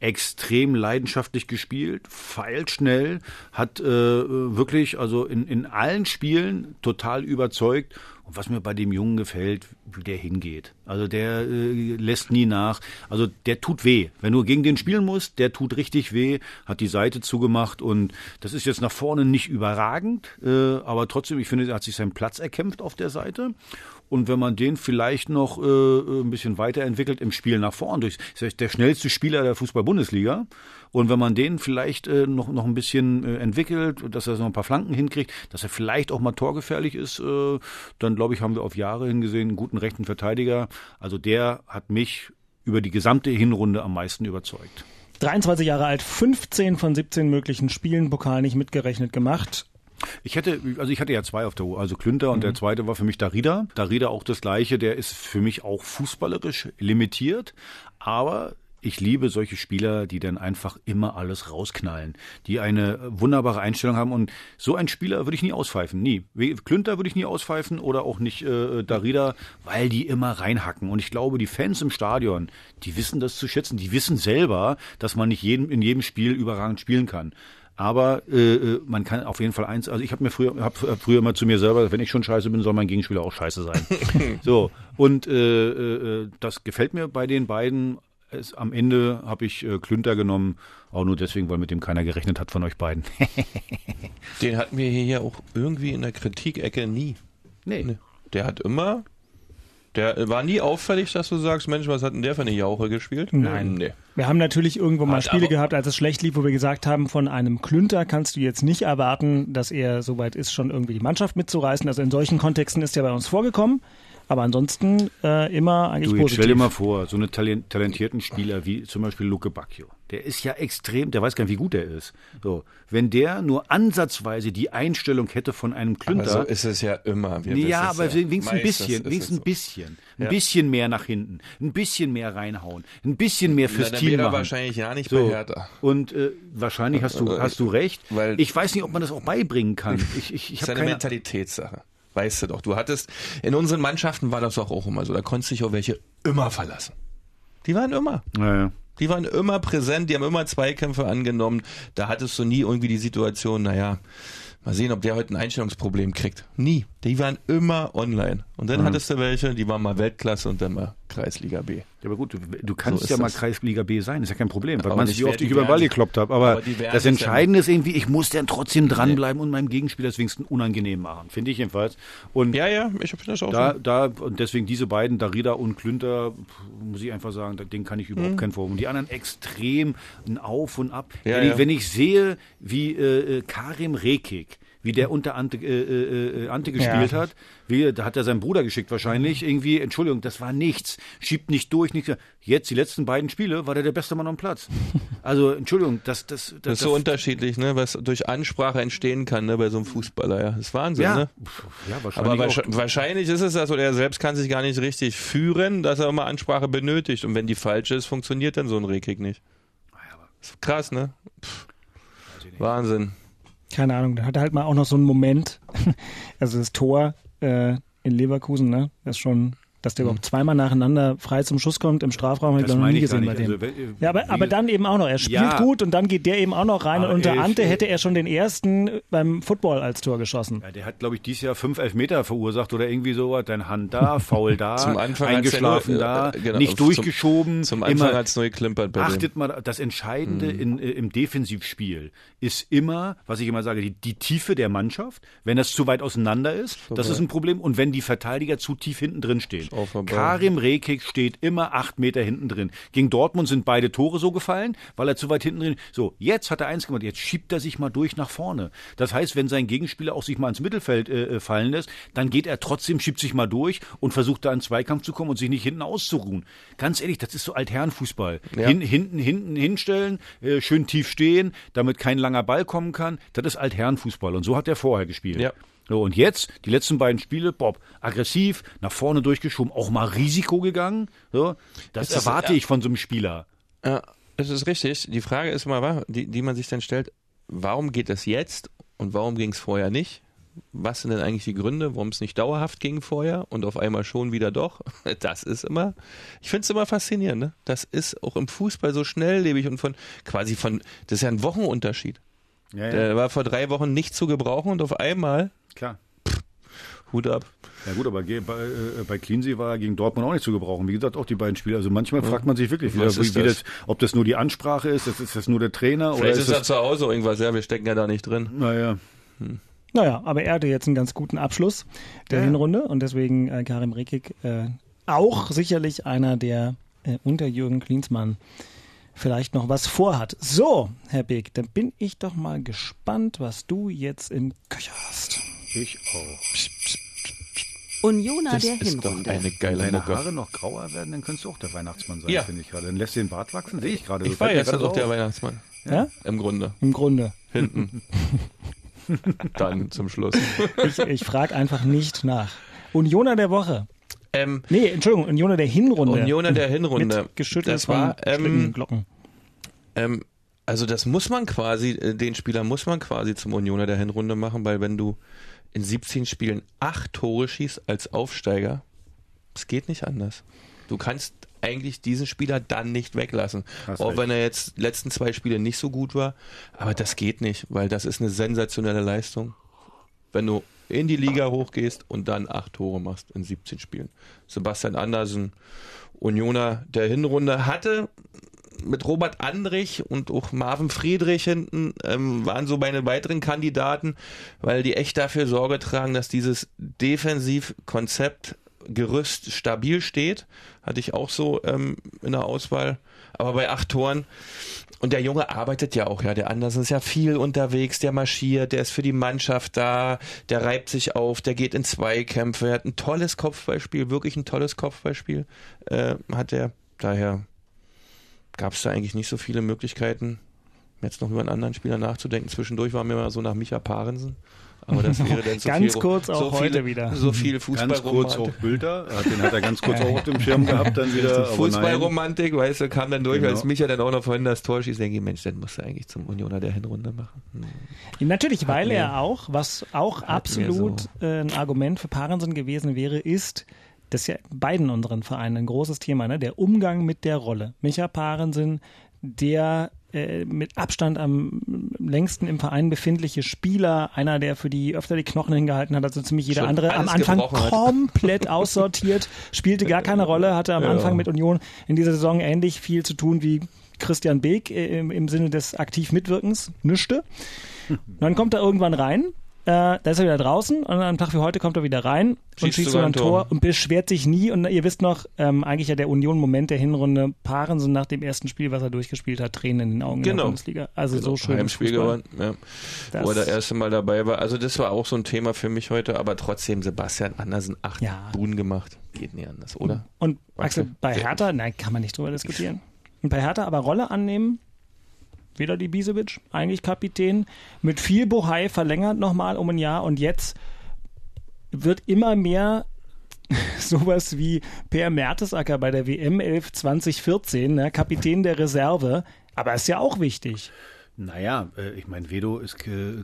Extrem leidenschaftlich gespielt, feilt schnell, hat äh, wirklich also in, in allen Spielen total überzeugt. Und was mir bei dem Jungen gefällt, wie der hingeht. Also der äh, lässt nie nach. Also der tut weh. Wenn du gegen den spielen musst, der tut richtig weh, hat die Seite zugemacht und das ist jetzt nach vorne nicht überragend, äh, aber trotzdem, ich finde, er hat sich seinen Platz erkämpft auf der Seite. Und wenn man den vielleicht noch äh, ein bisschen weiterentwickelt im Spiel nach vorn, durch, ist der schnellste Spieler der Fußball-Bundesliga. Und wenn man den vielleicht äh, noch, noch ein bisschen äh, entwickelt, dass er so ein paar Flanken hinkriegt, dass er vielleicht auch mal torgefährlich ist, äh, dann glaube ich, haben wir auf Jahre hingesehen einen guten rechten Verteidiger. Also der hat mich über die gesamte Hinrunde am meisten überzeugt. 23 Jahre alt, 15 von 17 möglichen Spielen, Pokal nicht mitgerechnet gemacht. Ich hätte, also ich hatte ja zwei auf der Uhr, also Klünter und der zweite war für mich Darida. Darida auch das gleiche, der ist für mich auch fußballerisch limitiert, aber ich liebe solche Spieler, die dann einfach immer alles rausknallen, die eine wunderbare Einstellung haben und so ein Spieler würde ich nie auspfeifen, nie. Klünter würde ich nie auspfeifen oder auch nicht äh, Darida, weil die immer reinhacken und ich glaube, die Fans im Stadion, die wissen das zu schätzen, die wissen selber, dass man nicht jeden, in jedem Spiel überragend spielen kann. Aber äh, äh, man kann auf jeden Fall eins, also ich habe mir früher, hab früher immer zu mir selber, gesagt, wenn ich schon scheiße bin, soll mein Gegenspieler auch scheiße sein. *laughs* so, und äh, äh, das gefällt mir bei den beiden. Es, am Ende habe ich äh, Klünter genommen, auch nur deswegen, weil mit dem keiner gerechnet hat von euch beiden. *laughs* Den hatten wir hier auch irgendwie in der Kritikecke nie. nee. Nee. Der hat immer, der war nie auffällig, dass du sagst, Mensch, was hat denn der für eine Jauche gespielt? Nein. Nee. Wir haben natürlich irgendwo mal Hat Spiele gehabt, als es schlecht lief, wo wir gesagt haben, von einem Klünter kannst du jetzt nicht erwarten, dass er soweit ist, schon irgendwie die Mannschaft mitzureißen. Also in solchen Kontexten ist er bei uns vorgekommen. Aber ansonsten äh, immer eigentlich Du, jetzt positiv. stell dir mal vor, so eine talent talentierten Spieler wie zum Beispiel Luke Bacchio, der ist ja extrem, der weiß gar nicht, wie gut er ist. So, wenn der nur ansatzweise die Einstellung hätte von einem Aber Klünter, so ist es ja immer. Wir ja, aber wenigstens ein bisschen, wenigstens ein bisschen, ein Ja. bisschen mehr nach hinten, ein bisschen mehr reinhauen, ein bisschen mehr fürs Na, Team machen. wahrscheinlich ja nicht So. bei Hertha. Und äh, wahrscheinlich hast du, Äh, hast du recht. weil- ich weiß nicht, ob man das auch beibringen kann. *laughs* Ich, ich, ich Das ist eine keine Mentalitätssache. Weißt du doch. Du hattest, in unseren Mannschaften war das doch auch immer so. Da konntest du dich auf welche immer verlassen. Die waren immer. Naja. Die waren immer präsent, die haben immer Zweikämpfe angenommen. Da hattest du nie irgendwie die Situation, naja, mal sehen, ob der heute ein Einstellungsproblem kriegt. Nie. Die waren immer online. Und Mhm. dann hattest du welche, die waren mal Weltklasse und dann mal Kreisliga B. Ja, aber gut, du, du kannst So ja mal das. Kreisliga B sein, ist ja kein Problem. Weil Aber man nicht wie oft ich über den Ball gekloppt habe. Aber, aber das Entscheidende ist irgendwie, ich muss dann trotzdem dranbleiben und meinem Gegenspieler es wenigstens unangenehm machen. Finde ich jedenfalls. Und Ja, ja, ich finde das auch da, so. da, und deswegen diese beiden, Darida und Klünter, muss ich einfach sagen, denen kann ich überhaupt keinen Vorwurf. Und die anderen extrem ein Auf und Ab. Ja, wenn, ich, ja. wenn ich sehe, wie äh, äh, Karim Rekik, wie der unter Ante, äh, äh, äh, Ante gespielt Ja. hat, wie, da hat er seinen Bruder geschickt wahrscheinlich, irgendwie, Entschuldigung, das war nichts, schiebt nicht durch, nichts. Jetzt, die letzten beiden Spiele, war der der beste Mann am Platz. *laughs* Also, Entschuldigung, das, das, das, Das ist so unterschiedlich, ne, was durch Ansprache entstehen kann, ne, bei so einem Fußballer, ja. Das ist Wahnsinn, ja, ne? ja, wahrscheinlich. Aber auch. wahrscheinlich, wahrscheinlich ist es das, oder er selbst kann sich gar nicht richtig führen, dass er immer Ansprache benötigt. Und wenn die falsche ist, funktioniert dann so ein Rekik nicht. Das ist krass, ne? Pff. Wahnsinn. Keine Ahnung, dann hat er halt mal auch noch so einen Moment, *laughs* also das Tor äh, in Leverkusen, ne, das ist schon, dass der überhaupt zweimal nacheinander frei zum Schuss kommt im Strafraum, habe ich Mhm. Noch nie ich gesehen bei dem. Also, wenn- ja, aber, aber dann eben auch noch, er spielt Ja. gut und dann geht der eben auch noch rein Aber und unter elf, Ante äh, hätte er schon den ersten beim Football als Tor geschossen. Ja, der hat, glaube ich, dieses Jahr fünf Elfmeter verursacht oder irgendwie so. Dein Hand da, *laughs* faul da, Zum Anfang eingeschlafen ja da, nur, äh, genau, nicht zum- durchgeschoben. Zum Anfang immer, hat es neu geklimpert bei dem. Achtet mal, das Entscheidende in, äh, im Defensivspiel ist immer, was ich immer sage, die, die Tiefe der Mannschaft. Wenn das zu weit auseinander ist, das ist ein Problem. Und wenn die Verteidiger zu tief hinten drin stehen. Karim Rekik steht immer acht Meter hinten drin. Gegen Dortmund sind beide Tore so gefallen, weil er zu weit hinten drin So, jetzt hat er eins gemacht, jetzt schiebt er sich mal durch nach vorne. Das heißt, wenn sein Gegenspieler auch sich mal ins Mittelfeld äh, äh, fallen lässt, dann geht er trotzdem, schiebt sich mal durch und versucht da in Zweikampf zu kommen und sich nicht hinten auszuruhen. Ganz ehrlich, das ist so Altherrenfußball. Ja. Hin, hinten, hinten hinstellen, äh, schön tief stehen, damit kein langer Ball kommen kann. Das ist Altherrenfußball und so hat er vorher gespielt. Ja. So, und jetzt, die letzten beiden Spiele, Bob, aggressiv, nach vorne durchgeschoben, auch mal Risiko gegangen. So, das ist- erwarte ja. ich von so einem Spieler. Ja, das ist richtig. Die Frage ist mal, wa- die, die man sich dann stellt, warum geht es jetzt und warum ging es vorher nicht? Was sind denn eigentlich die Gründe, warum es nicht dauerhaft ging vorher und auf einmal schon wieder doch? *laughs* Das ist immer, ich finde es immer faszinierend. Ne? Das ist auch im Fußball so schnelllebig und von quasi von, das ist ja ein Wochenunterschied. Ja, Der war vor drei Wochen nicht zu gebrauchen und auf einmal klar. Hut ab. Ja gut, aber bei, äh, bei Cleansea war er gegen Dortmund auch nicht zu gebrauchen. Wie gesagt, auch die beiden Spiele. Also manchmal fragt man sich wirklich, wie, Was wie, ist wie das? das, ob das nur die Ansprache ist, ist, ist das nur der Trainer oder Vielleicht ist ist da das... zu Hause irgendwas, ja, wir stecken ja da nicht drin. Naja, Naja, aber er hatte jetzt einen ganz guten Abschluss der Ja. Hinrunde und deswegen äh, Karim Rekik äh, auch sicherlich einer, der äh, unter Jürgen Klinsmann vielleicht noch was vorhat. So, Herr Beek, dann bin ich doch mal gespannt, was du jetzt im Köcher hast. Ich auch. Unioner Das der ist doch Hinrunde. eine Wenn geile deine Mucke. Haare noch grauer werden, dann könntest du auch der Weihnachtsmann sein, Ja. finde ich gerade. Dann lässt du den Bart wachsen, sehe ich gerade. Ich Das war mir jetzt auch der. Weihnachtsmann. Ja? Im Grunde. Im Grunde. Hinten. *laughs* Dann zum Schluss. Ich, ich frage einfach nicht nach. Unioner der Woche. Ähm, Nee, Entschuldigung, Unioner der Hinrunde. Unioner der Hinrunde. Mit Geschüttel Das von war, ähm, Glocken. Ähm, also das muss man quasi, äh, den Spieler muss man quasi zum Unioner der Hinrunde machen, weil wenn du in 17 Spielen acht Tore schießt als Aufsteiger, es geht nicht anders. Du kannst eigentlich diesen Spieler dann nicht weglassen. Hast auch wenn er jetzt letzten zwei Spiele nicht so gut war. Aber das geht nicht, weil das ist eine sensationelle Leistung. Wenn du in die Liga hochgehst und dann acht Tore machst in 17 Spielen. Sebastian Andersen, Unioner der Hinrunde, hatte mit Robert Andrich und auch Marvin Friedrich hinten ähm, waren so meine weiteren Kandidaten, weil die echt dafür Sorge tragen, dass dieses Defensivkonzept Gerüst stabil steht. Hatte ich auch so ähm, in der Auswahl. Aber bei acht Toren. Und der Junge arbeitet ja auch, ja. Der Andersen ist ja viel unterwegs, der marschiert, der ist für die Mannschaft da, der reibt sich auf, der geht in Zweikämpfe, er hat ein tolles Kopfballspiel, wirklich ein tolles Kopfballspiel, äh, hat er. Daher gab es da eigentlich nicht so viele Möglichkeiten, jetzt noch über einen anderen Spieler nachzudenken. Zwischendurch war mir mal so nach Micha Parensen. Aber das wäre dann *laughs* so Ganz viel, kurz auch so heute viele, wieder. So viel Fußball Ganz kurz auch Bilder, den hat er ganz kurz *laughs* auch auf dem Schirm gehabt dann wieder. Fußballromantik, weißt du, kam dann durch, Genau. als Micha dann auch noch vorhin das Tor schießt, denke ich, Mensch, dann musst du eigentlich zum Unioner der Hinrunde machen. Hm. Natürlich, weil mir- er auch, was auch absolut so. äh, ein Argument für Parensen gewesen wäre, ist, das ist ja beiden unseren Vereinen ein großes Thema, ne? der Umgang mit der Rolle. Micha Parensen, der äh, mit Abstand am längsten im Verein befindliche Spieler, einer, der für die öfter die Knochen hingehalten hat, also ziemlich jeder Schon andere, am Anfang komplett *laughs* aussortiert, spielte gar keine Rolle, hatte am Ja. Anfang mit Union in dieser Saison ähnlich viel zu tun wie Christian Beek äh, im, im Sinne des aktiv Mitwirkens, nüschte. *laughs* Dann kommt er irgendwann rein, da ist er wieder draußen und am Tag wie heute kommt er wieder rein und Schießt schießt sogar ein Tor Tor. und beschwert sich nie. Und ihr wisst noch, ähm, eigentlich ja der Union-Moment der Hinrunde, Paaren sind nach dem ersten Spiel, was er durchgespielt hat, Tränen in den Augen in der Genau. Bundesliga. Also so schön. Heimspiel gewonnen, ja. Das- wo er das erste Mal dabei war. Also das war auch so ein Thema für mich heute, aber trotzdem Sebastian Andersen acht Ja. Buden gemacht. Geht nie anders, oder? Und Axel, bei Hertha, nein, kann man nicht drüber diskutieren. Und bei Hertha aber Rolle annehmen, wieder die Bisevic, eigentlich Kapitän, mit viel Bohai verlängert nochmal um ein Jahr und jetzt wird immer mehr *laughs* sowas wie Per Mertesacker bei der WM 11 2014, ne, Kapitän der Reserve, aber ist ja auch wichtig. Naja, äh, ich meine, Vedo ist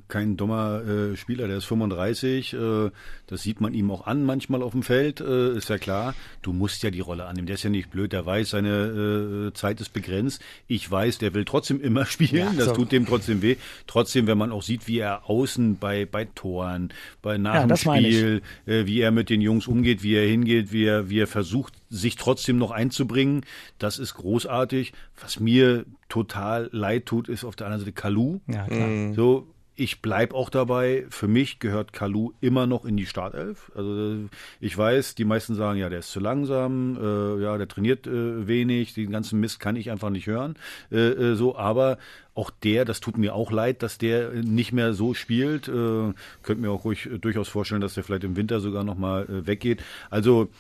kein dummer äh, Spieler, der ist 35, äh, das sieht man ihm auch an manchmal auf dem Feld, ist ja klar. Du musst ja die Rolle annehmen, der ist ja nicht blöd, der weiß, seine Zeit ist begrenzt. Ich weiß, der will trotzdem immer *laughs* spielen, das so. tut dem trotzdem weh. Trotzdem, wenn man auch sieht, wie er außen bei, bei Toren, bei nach Ja, dem das. Spiel, wie er mit den Jungs umgeht, wie er hingeht, wie er, wie er versucht, sich trotzdem noch einzubringen, das ist großartig. Was mir total leid tut, ist auf der anderen Seite Kalu. Ja, klar. So, ich bleib auch dabei. Für mich gehört Kalu immer noch in die Startelf. Also ich weiß, die meisten sagen, ja, der ist zu langsam, äh, ja, der trainiert äh, wenig, den ganzen Mist kann ich einfach nicht hören. Äh, äh, so, aber auch der, das tut mir auch leid, dass der nicht mehr so spielt. Äh, könnt mir auch ruhig äh, durchaus vorstellen, dass der vielleicht im Winter sogar noch mal äh, weggeht. Also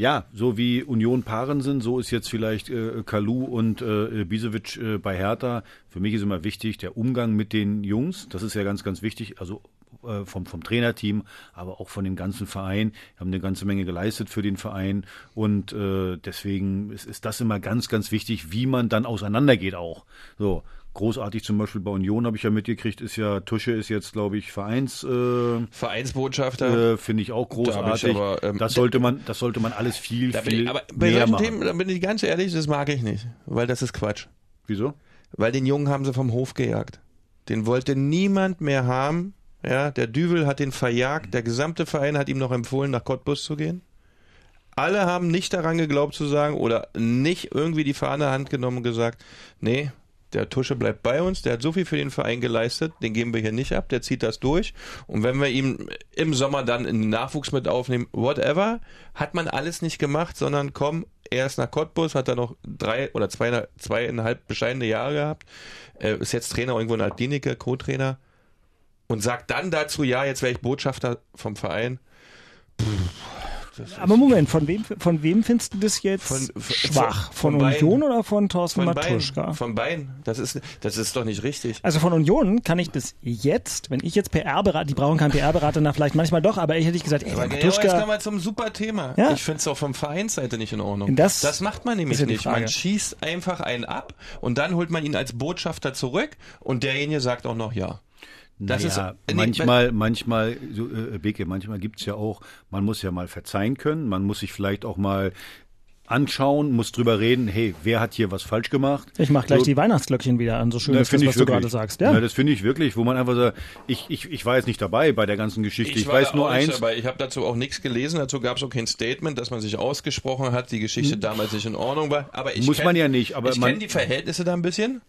ja, so wie Union Paaren sind, so ist jetzt vielleicht äh, Kalu und äh, Bisevic äh, bei Hertha. Für mich ist immer wichtig der Umgang mit den Jungs. Das ist ja ganz, ganz wichtig. Also äh, vom, vom Trainerteam, aber auch von dem ganzen Verein. Wir haben eine ganze Menge geleistet für den Verein und äh, deswegen ist, ist das immer ganz, ganz wichtig, wie man dann auseinandergeht auch. So. Großartig zum Beispiel bei Union habe ich ja mitgekriegt, ist ja, Tusche ist jetzt, glaube ich, Vereins, äh, Vereinsbotschafter. äh, finde ich auch Da großartig. aber, ähm, das sollte man, das sollte man alles viel, da viel ich, aber bei mehr solchen machen. Themen, da bin ich ganz ehrlich, das mag ich nicht, weil das ist Quatsch. Wieso? Weil den Jungen haben sie vom Hof gejagt. Den wollte niemand mehr haben. Ja, der Düvel hat den verjagt. Der gesamte Verein hat ihm noch empfohlen, nach Cottbus zu gehen. Alle haben nicht daran geglaubt zu sagen oder nicht irgendwie die Fahne Hand genommen und gesagt, nee, der Tusche bleibt bei uns, der hat so viel für den Verein geleistet, den geben wir hier nicht ab, der zieht das durch. Und wenn wir ihn im Sommer dann in den Nachwuchs mit aufnehmen, whatever, hat man alles nicht gemacht, sondern komm, er ist nach Cottbus, hat da noch drei oder zwei, zweieinhalb bescheidene Jahre gehabt, äh, ist jetzt Trainer irgendwo in Altlinike, Co-Trainer und sagt dann dazu, ja, jetzt wäre ich Botschafter vom Verein. Aber Moment, von wem, von wem findest du das jetzt Von- von- schwach? Von, von. Union oder von Thorsten Von Matuschka? von beiden. Das ist, das ist doch nicht richtig. Also von Union kann ich das jetzt, wenn ich jetzt PR-Berater, die brauchen keinen PR-Berater, na vielleicht manchmal doch, aber ich hätte ich gesagt, ey, Aber genau, jetzt Matuschka, kommen wir zum super Thema. Ja. Ich finde es auch vom Vereinsseite nicht in Ordnung. Das macht man nämlich ja nicht. Man schießt einfach einen ab und dann holt man ihn als Botschafter zurück und derjenige sagt auch noch ja. Das naja, ist nee, manchmal, manchmal, so, äh, Beke, manchmal gibt's ja auch, man muss ja mal verzeihen können, man muss sich vielleicht auch mal anschauen, muss drüber reden, hey, wer hat hier was falsch gemacht? ich mach gleich so, die Weihnachtsglöckchen wieder an, so schön Na, ist das, finde was ich du wirklich. gerade sagst. Ja. Na, das finde ich wirklich, wo man einfach sagt, ich, ich, ich war jetzt nicht dabei bei der ganzen Geschichte. Ich, war weiß nur eins. Dabei. Ich habe dazu auch nichts gelesen. Dazu gab es auch kein Statement, dass man sich ausgesprochen hat, die Geschichte damals nicht in Ordnung war. Aber ich Hm. Muss kenn- man ja nicht, aber ich man- kenne die Verhältnisse da ein bisschen.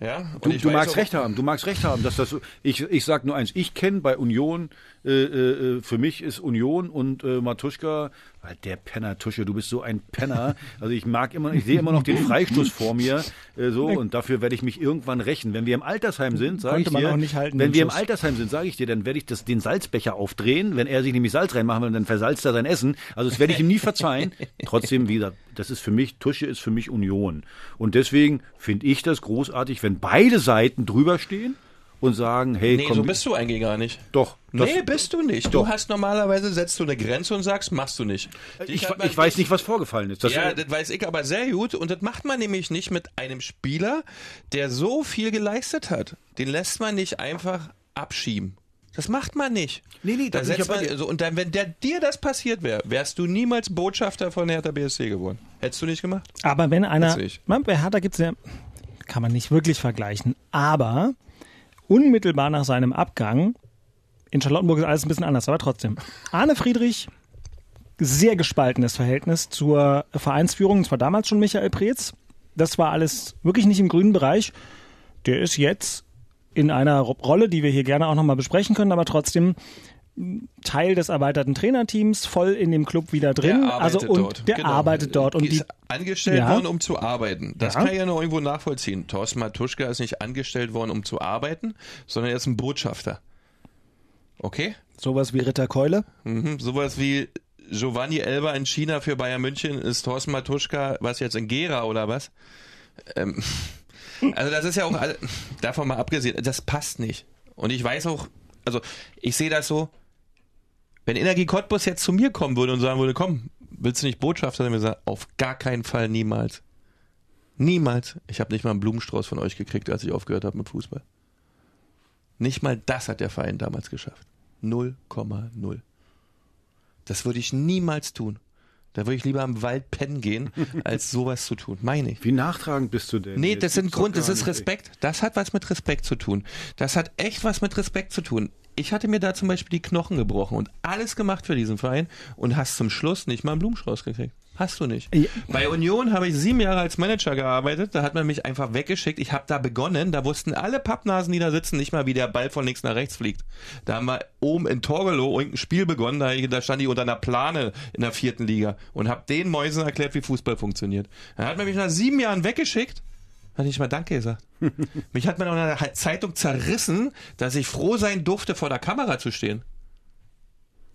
Ja, und Du, ich du magst auch- recht haben, du magst recht haben, dass das so, ich, ich sag nur eins, ich kenne bei Union, äh, äh, für mich ist Union und äh, Matuschka, weil der Penner, Tusche, du bist so ein Penner, *laughs* also ich mag immer, ich sehe immer noch den Freistoß vor mir, äh, so, und dafür werde ich mich irgendwann rächen. Wenn wir im Altersheim sind, sage ich dir, nicht halten, wenn wir im Schuss. Altersheim sind, sage ich dir, dann werde ich das, den Salzbecher aufdrehen, wenn er sich nämlich Salz reinmachen will, dann versalzt er sein Essen, also das werde ich ihm nie verzeihen. *laughs* Trotzdem, wie gesagt, das ist für mich, Tusche ist für mich Union. Und deswegen finde ich das großartig, wenn beide Seiten drüber stehen und sagen, hey, Nee, komm, so bist du eigentlich gar nicht. doch. Das, nee, bist du nicht. Doch. Du hast normalerweise, setzt du eine Grenze und sagst, machst du nicht. Ich, man ich weiß nicht, was vorgefallen ist. Das, ja, das weiß ich aber sehr gut. Und das macht man nämlich nicht mit einem Spieler, der so viel geleistet hat. Den lässt man nicht einfach abschieben. Das macht man nicht. Nee, nee, da ich setzt man, so, und dann, wenn der, dir das passiert wäre, wärst du niemals Botschafter von Hertha BSC geworden. Hättest du nicht gemacht? Aber wenn einer, man, bei Hertha gibt's ja, kann man nicht wirklich vergleichen. Aber unmittelbar nach seinem Abgang, in Charlottenburg ist alles ein bisschen anders, aber trotzdem. Arne Friedrich, sehr gespaltenes Verhältnis zur Vereinsführung. Das war damals schon Michael Preetz. Das war alles wirklich nicht im grünen Bereich. Der ist jetzt in einer Rolle, die wir hier gerne auch nochmal besprechen können, aber trotzdem Teil des erweiterten Trainerteams, voll in dem Club wieder drin. Der arbeitet also und dort. der Genau. arbeitet dort und ist die angestellt Ja. worden, um zu arbeiten. Das Ja. kann ich ja noch irgendwo nachvollziehen. Thorsten Matuschka ist nicht angestellt worden, um zu arbeiten, sondern er ist ein Botschafter. Okay? sowas wie Ritter Keule. Mhm. Sowas wie Giovanni Elba in China für Bayern München ist Thorsten Matuschka, was jetzt in Gera oder was? Ähm, *laughs* also das ist ja auch, davon mal abgesehen, das passt nicht. Und ich weiß auch, also ich sehe das so, wenn Energie Cottbus jetzt zu mir kommen würde und sagen würde, komm, willst du nicht Botschafter? Dann würde ich sagen, auf gar keinen Fall, niemals. Niemals. Ich habe nicht mal einen Blumenstrauß von euch gekriegt, als ich aufgehört habe mit Fußball. Nicht mal das hat der Verein damals geschafft. 0,0. Das würde ich niemals tun. Da würde ich lieber am Wald pennen gehen, *laughs* als sowas zu tun. Meine ich. Wie nachtragend bist du denn? Nee, das sind Grund, das ist. Respekt. Das hat was mit Respekt zu tun. Das hat echt was mit Respekt zu tun. Ich hatte mir da zum Beispiel die Knochen gebrochen und alles gemacht für diesen Verein und hast zum Schluss nicht mal einen Blumenstrauß gekriegt. Hast du nicht. Ja. Bei Union habe ich sieben Jahre als Manager gearbeitet. Da hat man mich einfach weggeschickt. Ich habe da begonnen. Da wussten alle Pappnasen, die da sitzen, nicht mal, wie der Ball von links nach rechts fliegt. Da haben wir oben in Torgelow irgendein Spiel begonnen. Da, da stand ich unter einer Plane in der vierten Liga und habe den Mäusen erklärt, wie Fußball funktioniert. Da hat man mich nach sieben Jahren weggeschickt. Hat nicht mal Danke gesagt. *laughs* mich hat man in einer Zeitung zerrissen, dass ich froh sein durfte, vor der Kamera zu stehen.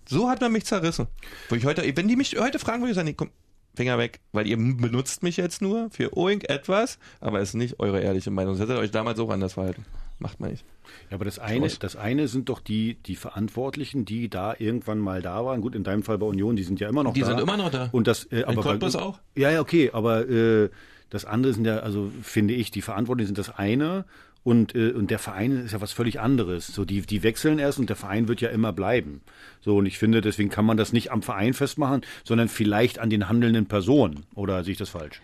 So hat man mich zerrissen. Wo ich heute, wenn die mich heute fragen, würde ich sagen, nee, komm, Finger weg, weil ihr benutzt mich jetzt nur für irgendetwas, aber es ist nicht eure ehrliche Meinung. Sonst hättet ihr euch damals auch anders verhalten. Macht man nicht. Ja, aber das eine, Schluss. das eine sind doch die, die Verantwortlichen, die da irgendwann mal da waren. Gut, in deinem Fall bei Union, die sind ja immer noch Die da. sind immer noch da. Und das, äh, aber bei- Cottbus auch? Ja, ja, okay, aber äh, das andere sind ja, also finde ich, die Verantwortlichen sind das eine und, äh, und der Verein ist ja was völlig anderes. So, die, die wechseln erst und der Verein wird ja immer bleiben. So, und ich finde, deswegen kann man das nicht am Verein festmachen, sondern vielleicht an den handelnden Personen. Oder sehe ich das falsch?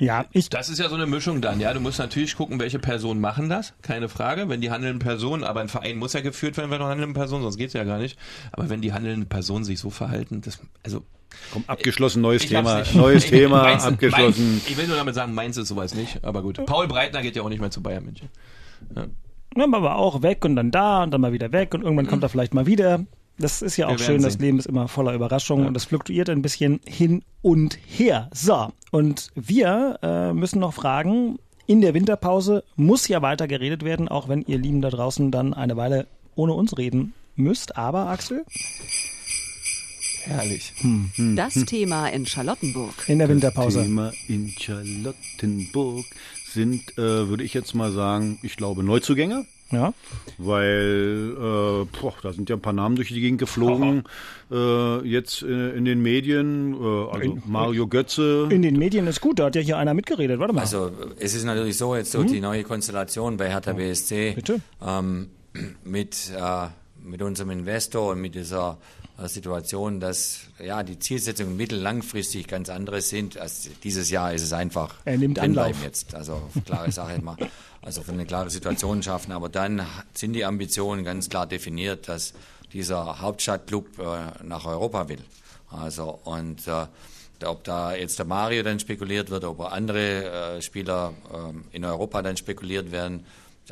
Ja, ich Das ist ja so eine Mischung dann, ja. Du musst natürlich gucken, welche Personen machen das, keine Frage. Wenn die handelnden Personen, aber ein Verein muss ja geführt werden, wenn du handelnde Personen, sonst geht's ja gar nicht. Aber wenn die handelnden Personen sich so verhalten, das, also Komm, abgeschlossen, neues Thema. Neues Ich- Thema, *laughs* Mainz- abgeschlossen. Mainz, ich will nur damit sagen, Mainz ist sowas nicht, aber gut. Paul Breitner geht ja auch nicht mehr zu Bayern München. Ja, man war auch weg und dann da und dann mal wieder weg und irgendwann kommt er vielleicht mal wieder. Das ist ja auch schön, das sehen. Leben ist immer voller Überraschungen und das fluktuiert ein bisschen hin und her. So, und wir äh, müssen noch fragen, in der Winterpause muss ja weiter geredet werden, auch wenn ihr Lieben da draußen dann eine Weile ohne uns reden müsst. Aber, Axel, Herrlich. Das Thema in Charlottenburg. in der Winterpause. Thema in Charlottenburg sind, äh, würde ich jetzt mal sagen, ich glaube Neuzugänge. Ja, Weil äh, boah, da sind ja ein paar Namen durch die Gegend geflogen. Äh, jetzt äh, in den Medien, äh, also Mario Götze. in den Medien ist gut, da hat ja hier einer mitgeredet. Warte mal. Also es ist natürlich so, jetzt durch die neue Konstellation bei Hertha BSC Bitte? ähm, mit, äh, mit unserem Investor und mit dieser äh, Situation, dass ja die Zielsetzungen mittel-langfristig ganz andere sind. Als dieses Jahr ist es einfach Er nimmt Anlauf. jetzt. Also klare Sache immer. Also für eine klare Situation schaffen. Aber dann sind die Ambitionen ganz klar definiert, dass dieser Hauptstadtclub äh, nach Europa will. Also und äh, ob da jetzt der Mario dann spekuliert wird, ob andere äh, Spieler ähm, in Europa dann spekuliert werden,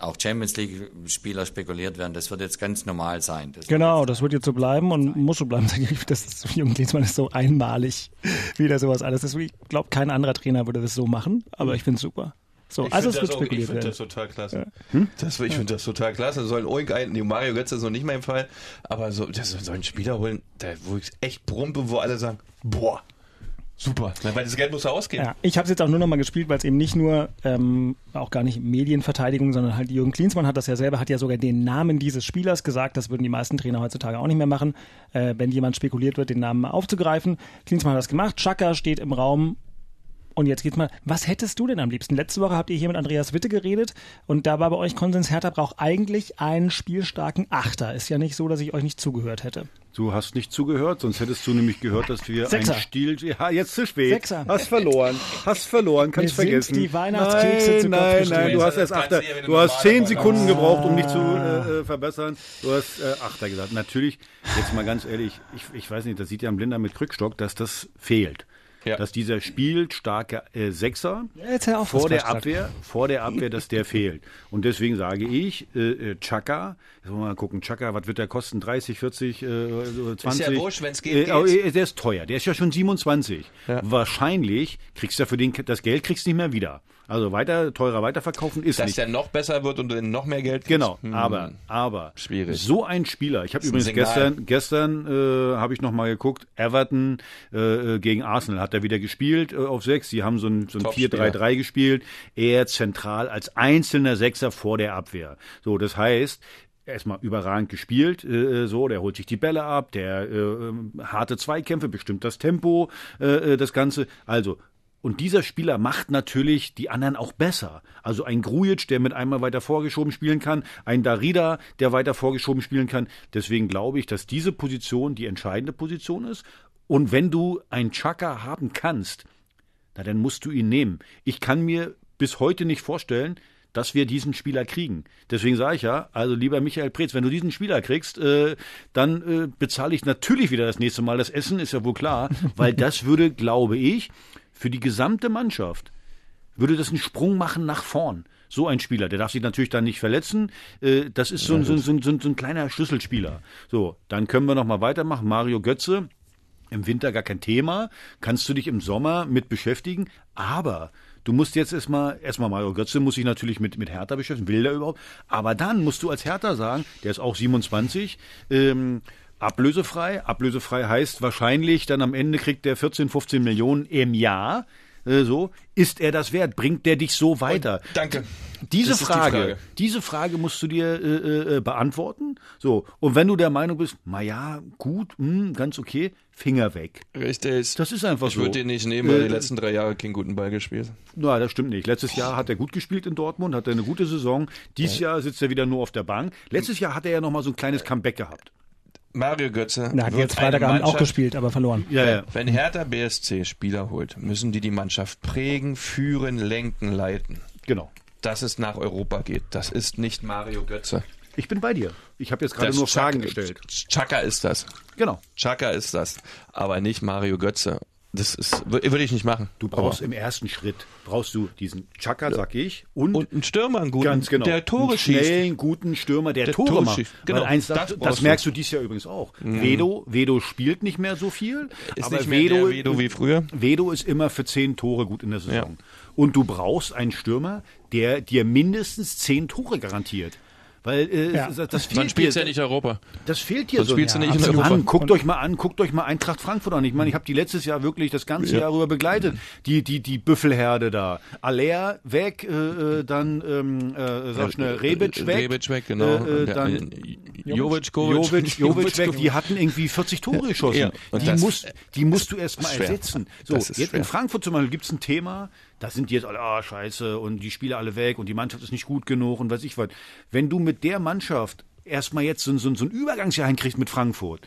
auch Champions League Spieler spekuliert werden, das wird jetzt ganz normal sein. Das Genau, das wird jetzt so bleiben und muss so bleiben. *laughs* Das ist, Jürgen Klinsmann ist so einmalig, wie der sowas alles ist. Ich glaube, kein anderer Trainer würde das so machen, aber ich finde es super. So, Ich also es wird das auch- Ich spekuliert finde das total klasse. Das, ich finde das total klasse. Sollen irgendein, nee, Mario Götze ist noch nicht mein Fall, aber so, das soll einen Spieler holen, der, wo ich echt brumpe, wo alle sagen, boah, super. Na, Weil das Geld muss ja ausgehen. Ja, ich habe es jetzt auch nur noch mal gespielt, weil es eben nicht nur, ähm, auch gar nicht Medienverteidigung, sondern halt Jürgen Klinsmann hat das ja selber, hat ja sogar den Namen dieses Spielers gesagt. Das würden die meisten Trainer heutzutage auch nicht mehr machen, äh, wenn jemand spekuliert wird, den Namen mal aufzugreifen. Klinsmann hat das gemacht. Chaka steht im Raum. Und jetzt geht's mal, was hättest du denn am liebsten? Letzte Woche habt ihr hier mit Andreas Witte geredet und da war bei euch Konsens, Hertha braucht eigentlich einen spielstarken Achter. Ist ja nicht so, dass ich euch nicht zugehört hätte. Du hast nicht zugehört, sonst hättest du nämlich gehört, dass wir Sechser. ein Stil. Ja, jetzt zu spät. Sechser. Hast verloren. Hast verloren, kannst Wir sind vergessen. die Weihnachtskekse zu nein, Kopf nein, gestellt. nein, du hast erst Achter. Du hast zehn Sekunden gebraucht, um dich zu äh, äh, verbessern. Du hast äh, Achter gesagt. Natürlich, jetzt mal ganz ehrlich, ich, ich weiß nicht, das sieht ja ein Blinder mit Krückstock, dass das fehlt. Ja. Dass dieser spielstarke äh, Sechser was vor der sagt. Abwehr, vor der Abwehr, dass der fehlt. Und deswegen sage ich, äh, äh, Chaka, jetzt wollen wir mal gucken, Chaka, was wird der kosten? 30, 40, äh, so 20? ja wurscht, wenn's geht, Äh, geht's. äh, der ist teuer, der ist ja schon 27. Wahrscheinlich kriegst du für den, das Geld kriegst du nicht mehr wieder. Also weiter, teurer weiterverkaufen ist Dass nicht. der noch besser wird und noch mehr Geld kriegst. Genau, Hm. aber, aber Schwierig. so ein Spieler. Ich habe übrigens gestern, gestern äh, habe ich noch mal geguckt. Everton äh, äh, gegen Arsenal hat er wieder gespielt äh, auf sechs. Die haben so ein, so ein Top-Spieler. 4-3-3 gespielt. Er zentral als einzelner Sechser vor der Abwehr. So, das heißt. Erstmal überragend gespielt, äh, so, der holt sich die Bälle ab, der äh, ähm, harte Zweikämpfe, bestimmt das Tempo, äh, äh, das Ganze. Also, und dieser Spieler macht natürlich die anderen auch besser. Also ein Grujic, der mit einmal weiter vorgeschoben spielen kann, ein Darida, der weiter vorgeschoben spielen kann. Deswegen glaube ich, dass diese Position die entscheidende Position ist. Und wenn du einen Chaka haben kannst, na dann musst du ihn nehmen. Ich kann mir bis heute nicht vorstellen, dass wir diesen Spieler kriegen. Deswegen sage ich ja, also lieber Michael Preetz, wenn du diesen Spieler kriegst, äh, dann äh, bezahle ich natürlich wieder das nächste Mal das Essen, ist ja wohl klar, *laughs* weil das würde, glaube ich, für die gesamte Mannschaft würde das einen Sprung machen nach vorn. So ein Spieler, der darf sich natürlich dann nicht verletzen. Äh, das ist so, ein, so, ein- so, ein- so, ein- kleiner Schlüsselspieler. So, dann können wir noch mal weitermachen. Mario Götze, im Winter gar kein Thema, kannst du dich im Sommer mit beschäftigen, aber du musst jetzt erstmal, erstmal Mario Götze muss sich natürlich mit, mit Hertha beschäftigen, will der überhaupt, aber dann musst du als Hertha sagen, der ist auch 27, ähm, ablösefrei, ablösefrei heißt wahrscheinlich, dann am Ende kriegt der 14, 15 Millionen im Jahr, äh, so, ist er das wert? Bringt der dich so weiter? Danke. Diese ist die Frage, Frage. diese Frage musst du dir äh, äh, beantworten. So, und wenn du der Meinung bist, na ja, gut, hm, ganz okay, Finger weg. Richtig. Das ist einfach ich so. würde den nicht nehmen, weil Äh, die letzten drei Jahre keinen guten Ball gespielt. Na, das stimmt nicht. Letztes Jahr hat er gut gespielt in Dortmund, hat er eine gute Saison. Dieses Jahr sitzt er wieder nur auf der Bank. Letztes Jahr hat er ja noch mal so ein kleines Comeback gehabt. Mario Götze. Na, hat jetzt Freitagabend auch gespielt, aber verloren. Ja, ja. Wenn Hertha BSC Spieler holt, müssen die die Mannschaft prägen, führen, lenken, leiten. Genau. Dass es nach Europa geht. Das ist nicht Mario Götze. Ich bin bei dir. Ich habe jetzt gerade nur Chaka- Fragen gestellt. Chaka ist das. Genau. Chaka ist das. Aber nicht Mario Götze. Das ist, wür- würde ich nicht machen. Du brauchst im ersten Schritt brauchst du diesen Chaka, sag ich, und, Und einen Stürmer, einen guten, ganz genau, der Tore einen schießt. schnellen, guten Stürmer, der, Der Tore, Tore macht. schießt. Genau, Weil eins, das, das das, merkst du dies Jahr übrigens auch. Vedo, Vedo spielt nicht mehr so viel, Ist aber nicht mehr Vedo, Vedo wie früher. Vedo ist immer für zehn Tore gut in der Saison. Ja. Und du brauchst einen Stürmer, der dir mindestens zehn Tore garantiert. Weil äh, Ja. das, das fehlt Man spielt ja nicht Europa. Das fehlt dir Sonst so. spielst du nicht in. Europa. Mann, guckt euch mal an, guckt euch mal Eintracht Frankfurt an. Ich meine, ich habe die letztes Jahr wirklich das ganze Jahr über begleitet. Die, die, die Büffelherde da. Aller weg, äh, äh, dann, ähm, äh, sag schnell, Rebic weg. Rebic weg, genau. Äh, äh, dann Jovic, Kovic. Jovic, Jovic weg, die hatten irgendwie 40 Tore geschossen. Ja, die, das- musst, die musst du erst mal ersetzen. So, jetzt in. Frankfurt zum Beispiel gibt's ein Thema, da sind die jetzt alle, ah, scheiße, und die Spieler alle weg und die Mannschaft ist nicht gut genug und weiß ich was. Wenn du mit der Mannschaft erstmal jetzt so, so, so ein Übergangsjahr hinkriegst mit Frankfurt,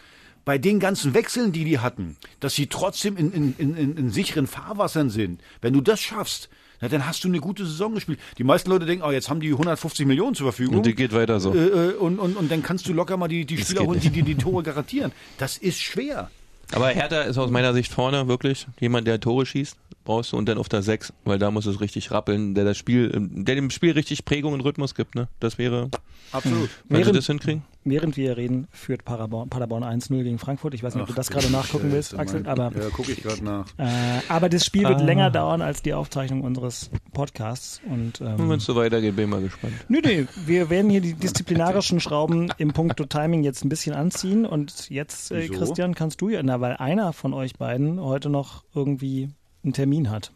bei den ganzen Wechseln, die die hatten, dass sie trotzdem in, in, in, in, in sicheren Fahrwassern sind, wenn du das schaffst, na, dann hast du eine gute Saison gespielt. Die meisten Leute denken, oh, jetzt haben die 150 Millionen zur Verfügung. Und die geht weiter so. Äh, äh, und, und, und dann kannst du locker mal die, die Spieler holen, die dir die Tore garantieren. Das ist schwer. Aber Hertha ist aus meiner Sicht vorne wirklich jemand, der Tore schießt, brauchst du und dann auf der 6, weil da muss es richtig rappeln, der das Spiel, der dem Spiel richtig Prägung und Rhythmus gibt, ne? Das wäre, Absolut. wenn sie Während- das hinkriegen. Während wir reden, führt Paderborn, Paderborn 1-0 gegen Frankfurt. Ich weiß nicht, ob du das gerade nachgucken willst, Axel, aber, Ja, gucke ich gerade nach. äh, aber das Spiel wird Ah. länger dauern als die Aufzeichnung unseres Podcasts. Und, Und ähm, wenn es so weitergeht, bin ich mal gespannt. Nö, nee, wir werden hier die disziplinarischen Schrauben im Punkto Timing jetzt ein bisschen anziehen und jetzt, äh? Christian, kannst du ja, na, weil einer von euch beiden heute noch irgendwie einen Termin hat.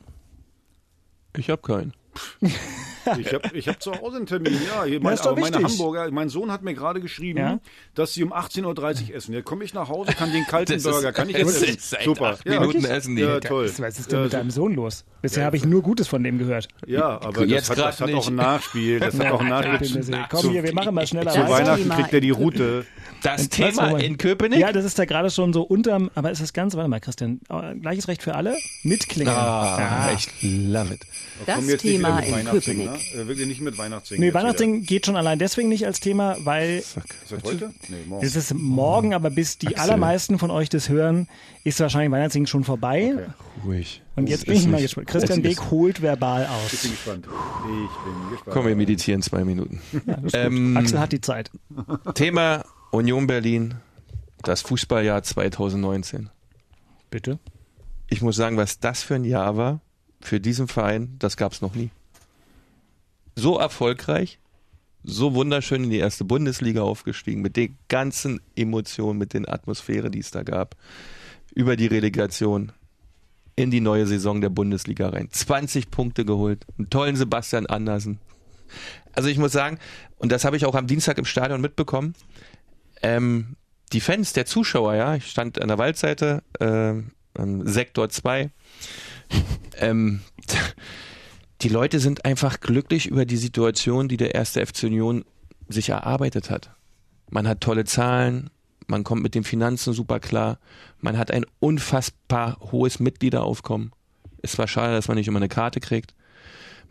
Ich habe keinen. *laughs* Ich habe ich hab zu Hause einen Termin, ja. Hier mein, aber meine. Hamburger, mein Sohn hat mir gerade geschrieben, Ja? dass sie um 18.30 Uhr essen. Jetzt komme ich nach Hause, kann den kalten Das ist- Burger, kann ich das jetzt essen. Super. acht Minuten essen die. Ja, toll. Was ist denn Ja, mit so- deinem Sohn los? Bisher habe ich nur Gutes von dem gehört. Ja, aber das Jetzt hat, das hat auch ein Nachspiel. Das hat auch ein *laughs* Nachspiel. Komm hier, wir machen mal schneller Zu. Weihnachten kriegt er die Route. Das Thema in Köpenick? Ja, das ist da gerade schon so unterm, aber ist das Ganze, warte mal, Christian, äh, gleiches Recht für alle? Mit Klingeln. Ah, ich love it. Das Thema in Köpenick. Ne? Äh, Wirklich nicht mit Weihnachtssingen. Nee, Weihnachtssingen geht schon allein deswegen nicht als Thema, weil wieder. Ist das heute? Nee, morgen. es ist morgen, aber bis die allermeisten von euch das hören, ist wahrscheinlich Weihnachtssingen schon vorbei. Ruhig. Und jetzt Es bin ich mal gespannt. Christian Beek holt verbal Ich aus. bin gespannt. Ich bin gespannt. Komm, wir meditieren zwei Minuten. *laughs* Gut. Ähm, Axel hat die Zeit. Thema Union Berlin, das Fußballjahr 2019. Bitte. Ich muss sagen, was das für ein Jahr war für diesen Verein, das gab es noch nie. So erfolgreich, so wunderschön in die erste Bundesliga aufgestiegen, mit den ganzen Emotionen, mit den Atmosphäre, die es da gab, über die Relegation in die neue Saison der Bundesliga rein. 20 Punkte geholt, einen tollen Sebastian Andersen. Also ich muss sagen, und das habe ich auch am Dienstag im Stadion mitbekommen, ähm, die Fans, der Zuschauer, ja, ich stand an der Waldseite, äh, Sektor 2, ähm, die Leute sind einfach glücklich über die Situation, die der erste FC Union sich erarbeitet hat. Man hat tolle Zahlen, man kommt mit den Finanzen super klar, man hat ein unfassbar hohes Mitgliederaufkommen. Es war schade, dass man nicht immer eine Karte kriegt.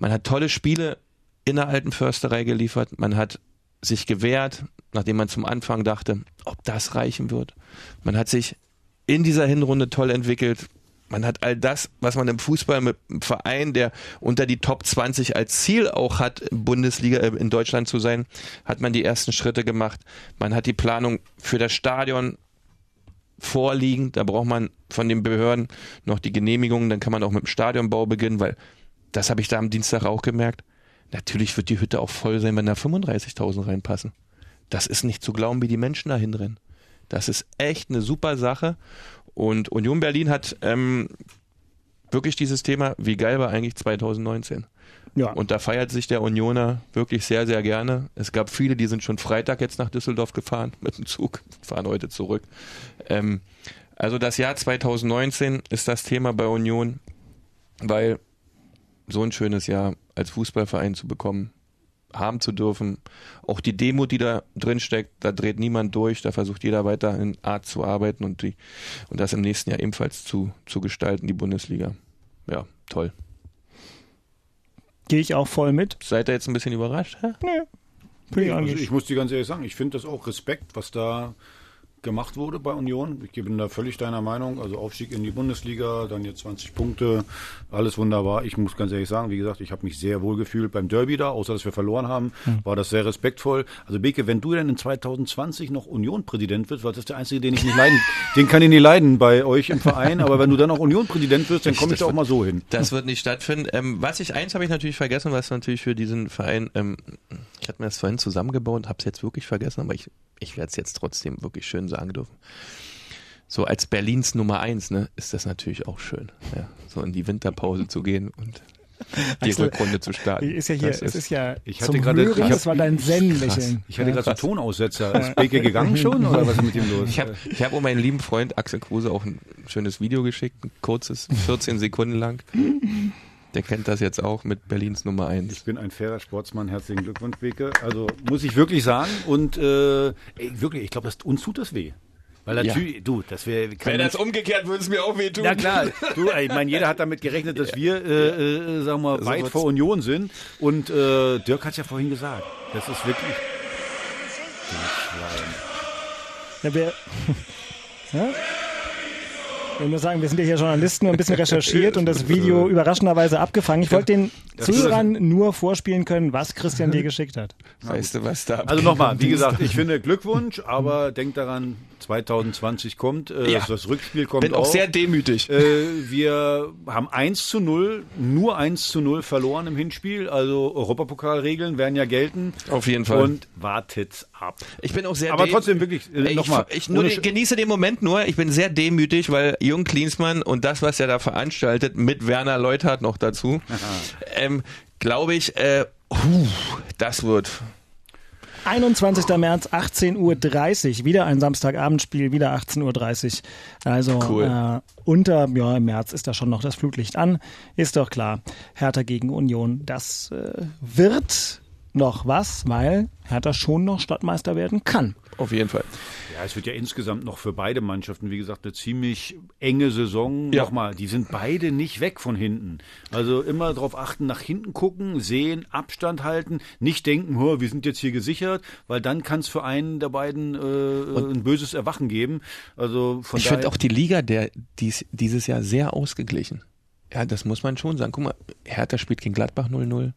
Man hat tolle Spiele in der alten Försterei geliefert, man hat sich gewehrt, nachdem man zum Anfang dachte, ob das reichen wird. Man hat sich in dieser Hinrunde toll entwickelt. Man hat all das, was man im Fußball mit einem Verein, der unter die Top 20 als Ziel auch hat, Bundesliga, äh, in Deutschland zu sein, hat man die ersten Schritte gemacht. Man hat die Planung für das Stadion vorliegen. Da braucht man von den Behörden noch die Genehmigung. Dann kann man auch mit dem Stadionbau beginnen, weil das habe ich da am Dienstag auch gemerkt. Natürlich wird die Hütte auch voll sein, wenn da 35.000 reinpassen. Das ist nicht zu glauben, wie die Menschen da hinrennen. Das ist echt eine super Sache. Und Union Berlin hat ähm, wirklich dieses Thema, wie geil war eigentlich 2019? Ja. Und da feiert sich der Unioner wirklich sehr, sehr gerne. Es gab viele, die sind schon Freitag jetzt nach Düsseldorf gefahren *laughs* mit dem Zug, fahren heute zurück. Ähm, also das Jahr 2019 ist das Thema bei Union, weil so ein schönes Jahr als Fußballverein zu bekommen, haben zu dürfen. Auch die Demut, die da drin steckt, da dreht niemand durch, da versucht jeder weiter in Art zu arbeiten und, die, und das im nächsten Jahr ebenfalls zu, zu gestalten, die Bundesliga. Ja, toll. Gehe ich auch voll mit. Seid ihr jetzt ein bisschen überrascht? hä? Bin ich Also eigentlich. ich muss dir ganz ehrlich sagen, ich finde das auch Respekt, was da gemacht wurde bei Union. Ich bin da völlig deiner Meinung. Also Aufstieg in die Bundesliga, dann jetzt 20 Punkte, alles wunderbar. Ich muss ganz ehrlich sagen, wie gesagt, ich habe mich sehr wohl gefühlt beim Derby da, außer dass wir verloren haben, war das sehr respektvoll. Also Beke, wenn du denn in 2020 noch Union-Präsident wirst, weil das ist der einzige, den ich nicht leiden, *laughs* den kann ich nicht leiden bei euch im Verein, aber wenn du dann auch Union-Präsident wirst, dann komme ich da auch mal so hin. Das wird nicht stattfinden. Ähm, was ich, eins habe ich natürlich vergessen, was natürlich für diesen Verein, ähm, ich hatte mir das vorhin zusammengebaut, habe es jetzt wirklich vergessen, aber ich, ich werde es jetzt trotzdem wirklich schön sagen dürfen. So als Berlins Nummer eins, ne, ist das natürlich auch schön, ja, so in die Winterpause zu gehen und die Axel, Rückrunde zu starten. Ist ja hier, Das es ist ja Ich hatte zum gerade- Hören, ich hab- das war dein Zen-Lächeln. Ich hatte gerade so Tonaussetzer. Ist Beke gegangen schon oder was ist mit ihm los? Ich habe ich hab um meinen lieben Freund Axel Kruse auch ein schönes Video geschickt, ein kurzes, 14 Sekunden lang. Der kennt das jetzt auch mit Berlins Nummer eins. Ich bin ein fairer Sportsmann. Herzlichen Glückwunsch, Beke. Also muss ich wirklich sagen. Und äh, ey, wirklich, ich glaube, das- uns tut das weh. Weil natürlich, du, das wäre. Wäre das umgekehrt, würde es mir auch wehtun. Na klar, du, ich meine, jeder hat damit gerechnet, dass wir, äh, äh, sagen wir mal, So weit vor Union sind. Und äh, Dirk hat es ja vorhin gesagt. Das ist wirklich. Ja, wir, ja? *laughs* Ich muss sagen, wir sind ja hier Journalisten und ein bisschen recherchiert und das Video überraschenderweise abgefangen. Ich wollte den Zuhörern nur vorspielen können, was Christian dir geschickt hat. Weißt du, was da Also nochmal, wie gesagt, ich finde Glückwunsch, aber denk daran, 2020 kommt, äh, Ja. das Rückspiel kommt bin auch sehr demütig. Äh, wir haben 1 zu 0, nur 1 zu 0 verloren im Hinspiel. Also Europapokalregeln werden ja gelten. Auf jeden Fall. Und wartet ab. Ich bin auch sehr Aber dem- trotzdem wirklich, äh, ich, nochmal. ich nur den, Sch- genieße den Moment nur. Ich bin sehr demütig, weil Jürgen Klinsmann und das, was er da veranstaltet, mit Werner Leuthardt noch dazu, *laughs* ähm, glaube ich, äh, Das wird 21. März, 18.30 Uhr. Wieder ein Samstagabendspiel, wieder 18.30 Uhr. Also Cool. äh, unter, ja, im März ist da schon noch das Flutlicht an. Ist doch klar. Hertha gegen Union. Das äh, wird noch was, weil Hertha schon noch Stadtmeister werden kann. auf jeden Fall. Ja, es wird ja insgesamt noch für beide Mannschaften, wie gesagt, eine ziemlich enge Saison. Ja. Nochmal, die sind beide nicht weg von hinten. Also immer darauf achten, nach hinten gucken, sehen, Abstand halten, nicht denken, "Hör, wir sind jetzt hier gesichert, weil dann kann es für einen der beiden äh, ein böses Erwachen geben. Also von Ich finde auch die Liga der dies, dieses Jahr sehr ausgeglichen. Ja, das muss man schon sagen. Guck mal, Hertha spielt gegen Gladbach 0-0.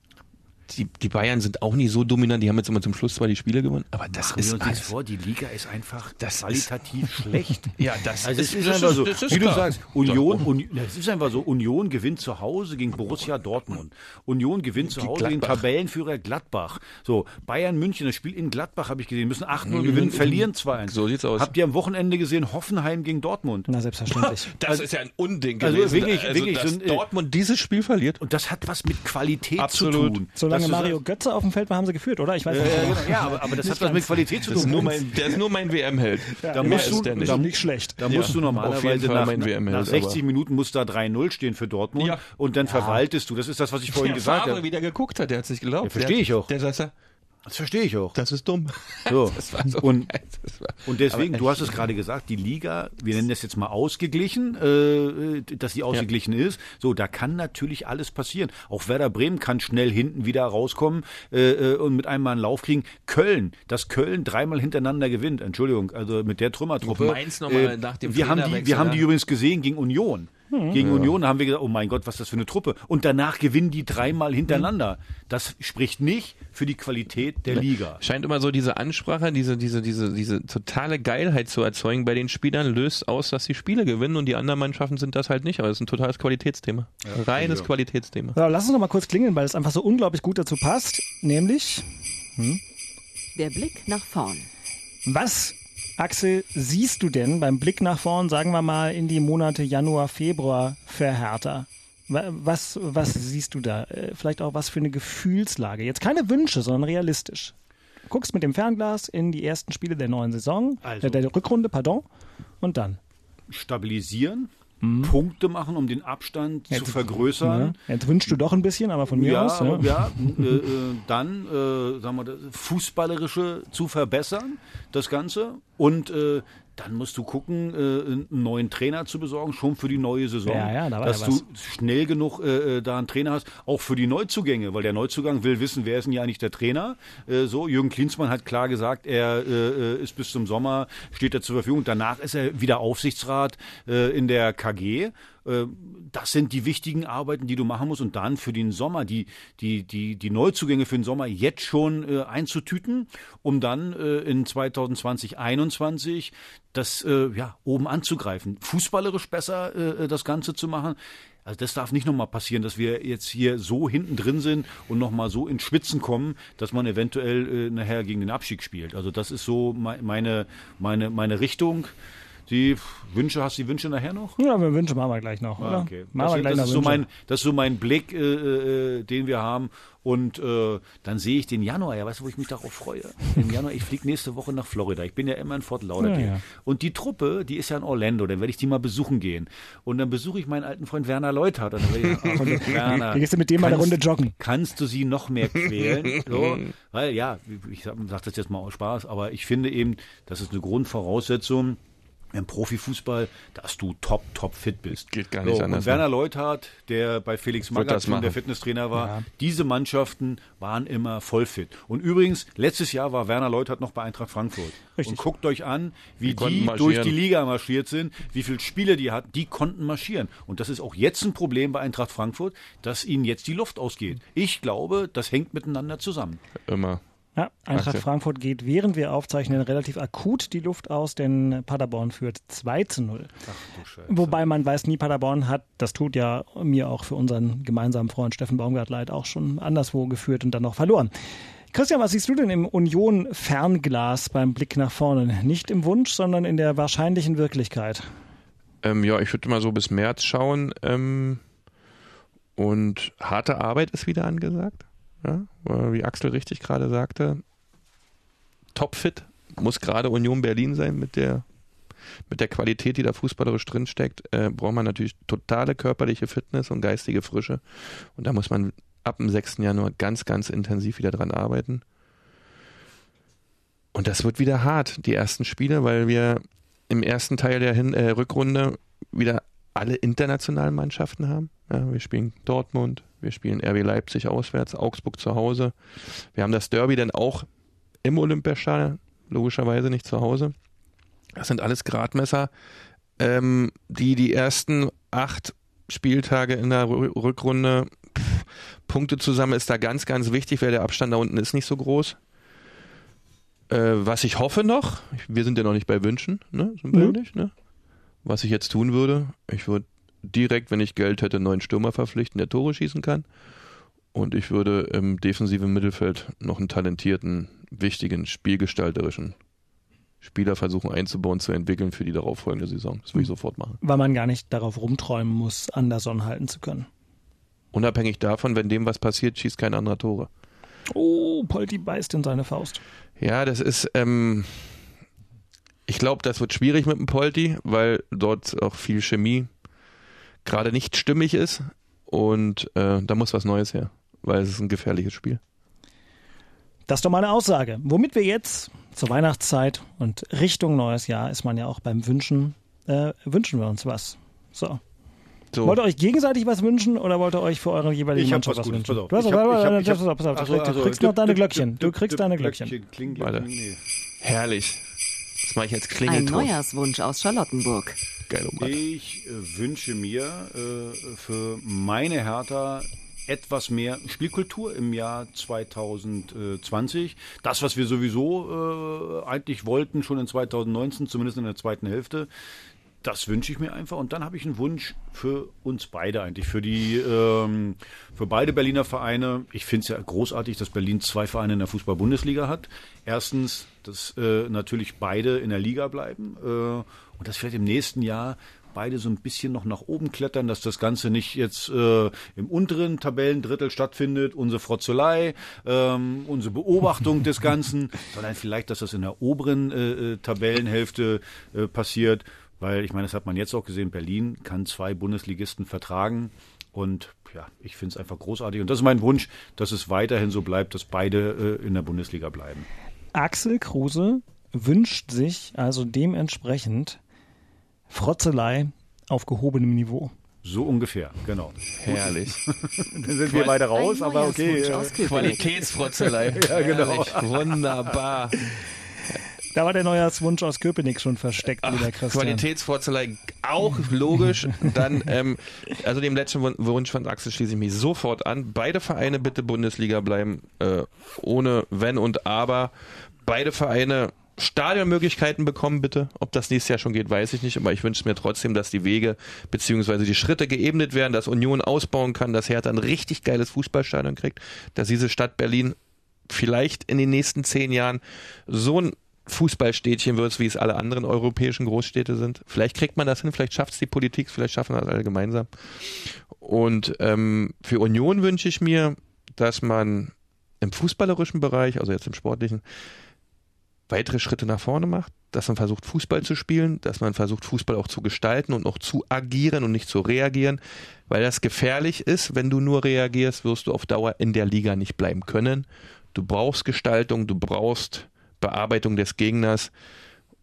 Die, die Bayern sind auch nie so dominant, die haben jetzt immer zum Schluss zwar die Spiele gewonnen, aber das Machen wir ist uns nichts alles. vor, die Liga ist einfach Das qualitativ *laughs* schlecht. Ja, das Also es ist- ist das einfach ist- so, das ist wie du klar. sagst, Union, Uni, es ist einfach so, Union gewinnt zu Hause gegen Borussia Dortmund. Union gewinnt zu Hause gegen. Tabellenführer Gladbach. So, Bayern München, das Spiel in Gladbach habe ich gesehen, müssen 8-0 gewinnen, verlieren 2-1. So sieht's aus. Habt ihr am Wochenende gesehen, Hoffenheim gegen Dortmund? Na, selbstverständlich. *laughs* Das ist ja ein Unding also gewesen. wirklich- wirklich dass so ein, äh, Dortmund dieses Spiel verliert. Und das hat was mit Qualität Absolut. zu tun. Solange Du Mario sagst- Götze auf dem Feld war, haben sie geführt, oder? Ich weiß Ja, nicht. ja, genau. ja aber, aber das hat was mit Qualität zu tun. nur mein, der ist nur mein WM-Held. Da musst du, nicht. da, nicht schlecht. Da musst du normalerweise nach, nach 60 aber- Minuten muss da 3-0 stehen für Dortmund und dann verwaltest du. Das ist das, was ich vorhin Der gesagt habe. wie der geguckt hat, der hat es nicht geglaubt. Verstehe ich auch. Der sagt, ja, Das verstehe ich auch. das ist dumm. So. *laughs* Das war so und, war- und deswegen, du hast es gerade gesagt, die Liga, wir nennen das jetzt mal ausgeglichen, äh, dass die ausgeglichen ist. So, da kann natürlich alles passieren. Auch Werder Bremen kann schnell hinten wieder rauskommen äh, äh, und mit einem Mal einen Lauf kriegen. Köln, dass Köln dreimal hintereinander gewinnt, Entschuldigung, also mit der Trümmertruppe. Äh, Mainz noch mal nach dem wir haben die, wir haben ja. die übrigens gesehen gegen Union. Gegen Union haben wir gesagt, oh mein Gott, was ist das für eine Truppe. Und danach gewinnen die dreimal hintereinander. Das spricht nicht für die Qualität der Liga. Scheint immer so diese Ansprache, diese, diese, diese, diese totale Geilheit zu erzeugen bei den Spielern, löst aus, dass sie Spiele gewinnen und die anderen Mannschaften sind das halt nicht. Aber es ist ein totales Qualitätsthema. Reines ja. Qualitätsthema. So, lass uns noch mal kurz klingeln, weil es einfach so unglaublich gut dazu passt. Nämlich, Der Blick nach vorn. was, Axel, siehst du denn beim Blick nach vorn, sagen wir mal, in die Monate Januar, Februar für Hertha? Wa- Was, was siehst du da? Äh, Vielleicht auch was für eine Gefühlslage? Jetzt keine Wünsche, sondern realistisch. Du guckst mit dem Fernglas in die ersten Spiele der neuen Saison, Also. der Rückrunde, pardon, und dann. stabilisieren, Punkte machen, um den Abstand zu Jetzt- vergrößern. Ne? Jetzt wünschst du doch ein bisschen, aber von mir Ja, aus. aber ja, äh, äh, dann äh, sagen wir, das Fußballerische zu verbessern, das Ganze. Und äh, dann musst du gucken, äh, einen neuen Trainer zu besorgen, schon für die neue Saison. Ja, ja, da war dass ja du schnell genug äh, äh, da einen Trainer hast, auch für die Neuzugänge, weil der Neuzugang will wissen, wer ist denn ja eigentlich der Trainer. Äh, so, Jürgen Klinsmann hat klar gesagt, er äh, äh, ist bis zum Sommer, steht er zur Verfügung. Danach ist er wieder Aufsichtsrat äh, in der KG. Äh, Das sind die wichtigen Arbeiten, die du machen musst und dann für den Sommer die, die, die, die Neuzugänge für den Sommer jetzt schon äh, einzutüten, um dann äh, in 2020, 2021 das äh, ja, oben anzugreifen. Fußballerisch besser äh, das Ganze zu machen. Also das darf nicht nochmal passieren, dass wir jetzt hier so hinten drin sind und nochmal so ins Schwitzen kommen, dass man eventuell äh, nachher gegen den Abstieg spielt. Also das ist so mei- meine, meine, meine Richtung. Die Wünsche, hast du die Wünsche nachher noch? Ja, wir wünschen machen wir gleich noch? Ah, okay. Machen Das, wir gleich das, noch ist so Wünsche. mein, das ist so mein Blick, äh, äh, den wir haben. Und äh, dann sehe ich den Januar, ja, weißt du, wo ich mich darauf freue? Im Januar, ich fliege nächste Woche nach Florida. Ich bin ja immer in Fort Lauderdale. Ja, ja. Und die Truppe, die ist ja in Orlando, dann werde ich die mal besuchen gehen. Und dann besuche ich meinen alten Freund Werner Leuthard. Und dann ich, *laughs* ach, Werner, Dann gehst du mit dem mal eine Runde joggen. Kannst du sie noch mehr quälen? *laughs* so, weil ja, ich sage sag das jetzt mal aus Spaß, aber ich finde eben, das ist eine Grundvoraussetzung im Profifußball, dass du top, top fit bist. Geht gar nicht so, anders, Und Werner ne? Leuthard, der bei Felix Magath der. Fitnesstrainer war, diese Mannschaften waren immer voll fit. Und übrigens, letztes Jahr war Werner Leuthard noch bei Eintracht Frankfurt. Richtig. Und guckt euch an, wie Die die durch die Liga marschiert sind, wie viele Spiele die hatten, die konnten marschieren. Und das ist auch jetzt ein Problem bei Eintracht Frankfurt, dass ihnen jetzt die Luft ausgeht. Ich glaube, das hängt miteinander zusammen. Immer. Ja, Eintracht Axel. Frankfurt geht, während wir aufzeichnen, relativ akut die Luft aus, denn Paderborn führt 2 zu 0. Wobei man weiß nie, Paderborn hat, das tut ja mir auch für unseren gemeinsamen Freund Steffen Baumgart leid, auch schon anderswo geführt und dann noch verloren. Christian, was siehst du denn im Union-Fernglas beim Blick nach vorne? Nicht im Wunsch, sondern in der wahrscheinlichen Wirklichkeit. Ähm, ja, ich würde mal so bis März schauen. Ähm, und harte Arbeit ist wieder angesagt. Ja, wie Axel richtig gerade sagte, topfit muss gerade Union Berlin sein mit der mit der Qualität, die da fußballerisch drinsteckt, äh, braucht man natürlich totale körperliche Fitness und geistige Frische. Und da muss man ab dem 6. Januar ganz, ganz intensiv wieder dran arbeiten. Und das wird wieder hart, die ersten Spiele, weil wir im ersten Teil der Hin äh, Rückrunde wieder alle internationalen Mannschaften haben. Ja, wir spielen Dortmund, wir spielen RB Leipzig auswärts, Augsburg zu Hause. Wir haben das Derby dann auch im Olympiastadion, logischerweise nicht zu Hause. Das sind alles Gradmesser, ähm, die die ersten acht Spieltage in der Rückrunde pff, Punkte zusammen ist da ganz, ganz wichtig, weil der Abstand da unten ist nicht so groß. Äh, was ich hoffe noch, wir sind ja noch nicht bei Wünschen, ne? Sind wir Mhm. nicht, ne? Was ich jetzt tun würde, ich würde direkt, wenn ich Geld hätte, einen neuen Stürmer verpflichten, der Tore schießen kann. Und ich würde im defensiven Mittelfeld noch einen talentierten, wichtigen, spielgestalterischen Spieler versuchen einzubauen, zu entwickeln für die darauffolgende Saison. Das würde ich sofort machen. Weil man gar nicht darauf rumträumen muss, Anderson halten zu können. Unabhängig davon, wenn dem was passiert, schießt kein anderer Tore. Oh, Polti beißt in seine Faust. Ja, das ist, ähm, ich glaube, das wird schwierig mit dem Polti, weil dort auch viel Chemie gerade nicht stimmig ist und äh, da muss was Neues her, weil es ist ein gefährliches Spiel. Das ist doch mal eine Aussage. Womit wir jetzt zur Weihnachtszeit und Richtung neues Jahr ist man ja auch beim Wünschen, äh, wünschen wir uns was. So. So, Wollt ihr euch gegenseitig was wünschen oder wollt ihr euch für eure jeweilige Ich Mannschaft was was wünschen? pass auf. Du hast Ich hab- ich hab- ich pass hab- auf, pass auf, Ach so, du kriegst noch deine Glöckchen. Du kriegst deine Glöckchen. Herrlich. Das mache ich als Ein Klingelton. Neujahrswunsch aus Charlottenburg. Geil, oh Gott. Ich äh, wünsche mir äh, für meine Hertha etwas mehr Spielkultur im Jahr 2020. Das, was wir sowieso äh, eigentlich wollten, schon in 2019, zumindest in der zweiten Hälfte. Das wünsche ich mir einfach. Und dann habe ich einen Wunsch für uns beide eigentlich, für die, ähm, für beide Berliner Vereine. Ich finde es ja großartig, dass Berlin zwei Vereine in der Fußball-Bundesliga hat. Erstens, dass äh, natürlich beide in der Liga bleiben äh, und dass vielleicht im nächsten Jahr beide so ein bisschen noch nach oben klettern, dass das Ganze nicht jetzt äh, im unteren Tabellendrittel stattfindet, unsere Frotzelei, ähm, unsere Beobachtung des Ganzen, *laughs* sondern vielleicht, dass das in der oberen äh, äh, Tabellenhälfte äh, passiert. Weil ich meine, das hat man jetzt auch gesehen, Berlin kann zwei Bundesligisten vertragen. Und ja, ich finde es einfach großartig. Und das ist mein Wunsch, dass es weiterhin so bleibt, dass beide äh, in der Bundesliga bleiben. Axel Kruse wünscht sich also dementsprechend Frotzelei auf gehobenem Niveau. So ungefähr, genau. Herrlich. *laughs* Dann sind wir beide raus, aber okay. Äh. Qualitätsfrotzelei. *laughs* Ja, genau. Herrlich. Wunderbar. Da war der Neujahrswunsch aus Köpenick schon versteckt, lieber Christian. Qualitätsvorzelei auch logisch. *laughs* Dann, ähm, also dem letzten Wun- Wunsch von Axel schließe ich mich sofort an. Beide Vereine bitte Bundesliga bleiben, äh, ohne Wenn und Aber. Beide Vereine Stadionmöglichkeiten bekommen, bitte. Ob das nächstes Jahr schon geht, weiß ich nicht, aber ich wünsche mir trotzdem, dass die Wege beziehungsweise die Schritte geebnet werden, dass Union ausbauen kann, dass Hertha ein richtig geiles Fußballstadion kriegt, dass diese Stadt Berlin vielleicht in den nächsten zehn Jahren so ein Fußballstädtchen wird, wie es alle anderen europäischen Großstädte sind. Vielleicht kriegt man das hin, vielleicht schafft es die Politik, vielleicht schaffen wir das alle gemeinsam. Und ähm, für Union wünsche ich mir, dass man im fußballerischen Bereich, also jetzt im sportlichen, weitere Schritte nach vorne macht, dass man versucht, Fußball zu spielen, dass man versucht, Fußball auch zu gestalten und auch zu agieren und nicht zu reagieren, weil das gefährlich ist. Wenn du nur reagierst, wirst du auf Dauer in der Liga nicht bleiben können. Du brauchst Gestaltung, du brauchst Bearbeitung des Gegners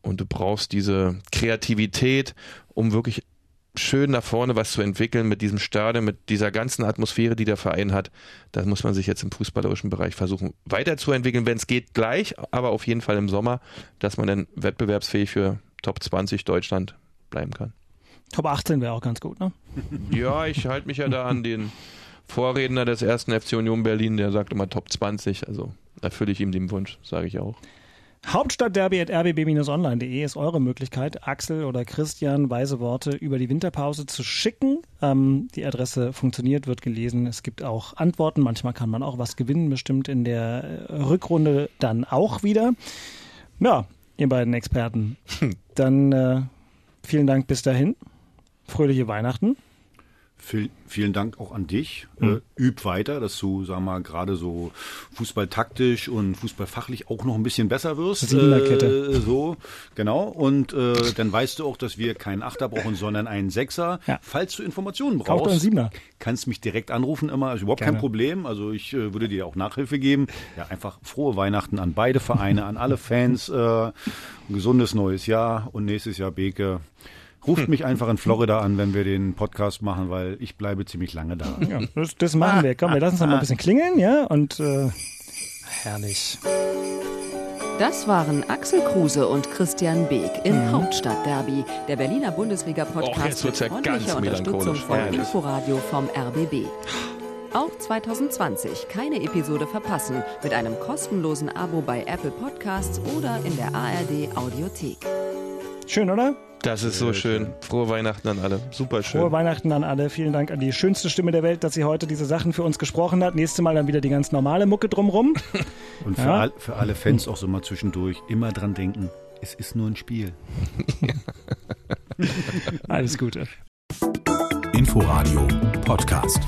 und du brauchst diese Kreativität, um wirklich schön nach vorne was zu entwickeln mit diesem Stadion, mit dieser ganzen Atmosphäre, die der Verein hat. Da muss man sich jetzt im fußballerischen Bereich versuchen weiterzuentwickeln, wenn es geht gleich, aber auf jeden Fall im Sommer, dass man dann wettbewerbsfähig für Top 20 Deutschland bleiben kann. Top 18 wäre auch ganz gut, ne? *laughs* Ja, ich halte mich ja da an den Vorredner des ersten FC Union Berlin, der sagt immer Top 20, also erfülle ich ihm den Wunsch, sage ich auch. Hauptstadtderby.rbb-online.de ist eure Möglichkeit, Axel oder Christian weise Worte über die Winterpause zu schicken. Ähm, die Adresse funktioniert, wird gelesen. Es gibt auch Antworten. Manchmal kann man auch was gewinnen, bestimmt in der äh, Rückrunde dann auch wieder. Ja, ihr beiden Experten. Dann äh, vielen Dank bis dahin. Fröhliche Weihnachten. Viel, vielen Dank auch an dich. Äh, üb weiter, dass du, sag mal, gerade so fußballtaktisch und fußballfachlich auch noch ein bisschen besser wirst. Äh, so, genau. Und äh, dann weißt du auch, dass wir keinen Achter brauchen, sondern einen Sechser. Ja. Falls du Informationen doch einen brauchst, Siebener. kannst mich direkt anrufen immer. Ist überhaupt Gerne. kein Problem. Also ich äh, würde dir auch Nachhilfe geben. Ja, einfach frohe Weihnachten an beide Vereine, an alle Fans. Äh, ein gesundes neues Jahr und nächstes Jahr Beke. Ruft *laughs* mich einfach in Florida an, wenn wir den Podcast machen, weil ich bleibe ziemlich lange da. Ja, das, das machen wir. Komm, wir lassen es noch mal ein bisschen klingeln, ja? Und äh, herrlich. Das waren Axel Kruse und Christian Beek im Hauptstadtderby, der Berliner Bundesliga-Podcast jetzt mit ja freundlicher Unterstützung von Herrlich. Inforadio vom RBB. Auch 2020 keine Episode verpassen mit einem kostenlosen Abo bei Apple Podcasts oder in der ARD Audiothek. Schön, oder? Das ist so schön. Frohe Weihnachten an alle. Super schön. Frohe Weihnachten an alle. Vielen Dank an die schönste Stimme der Welt, dass sie heute diese Sachen für uns gesprochen hat. Nächstes Mal dann wieder die ganz normale Mucke drumrum. *laughs* Und für, Ja. all, für alle Fans auch so mal zwischendurch immer dran denken, es ist nur ein Spiel. *laughs* Alles Gute. Inforadio Podcast.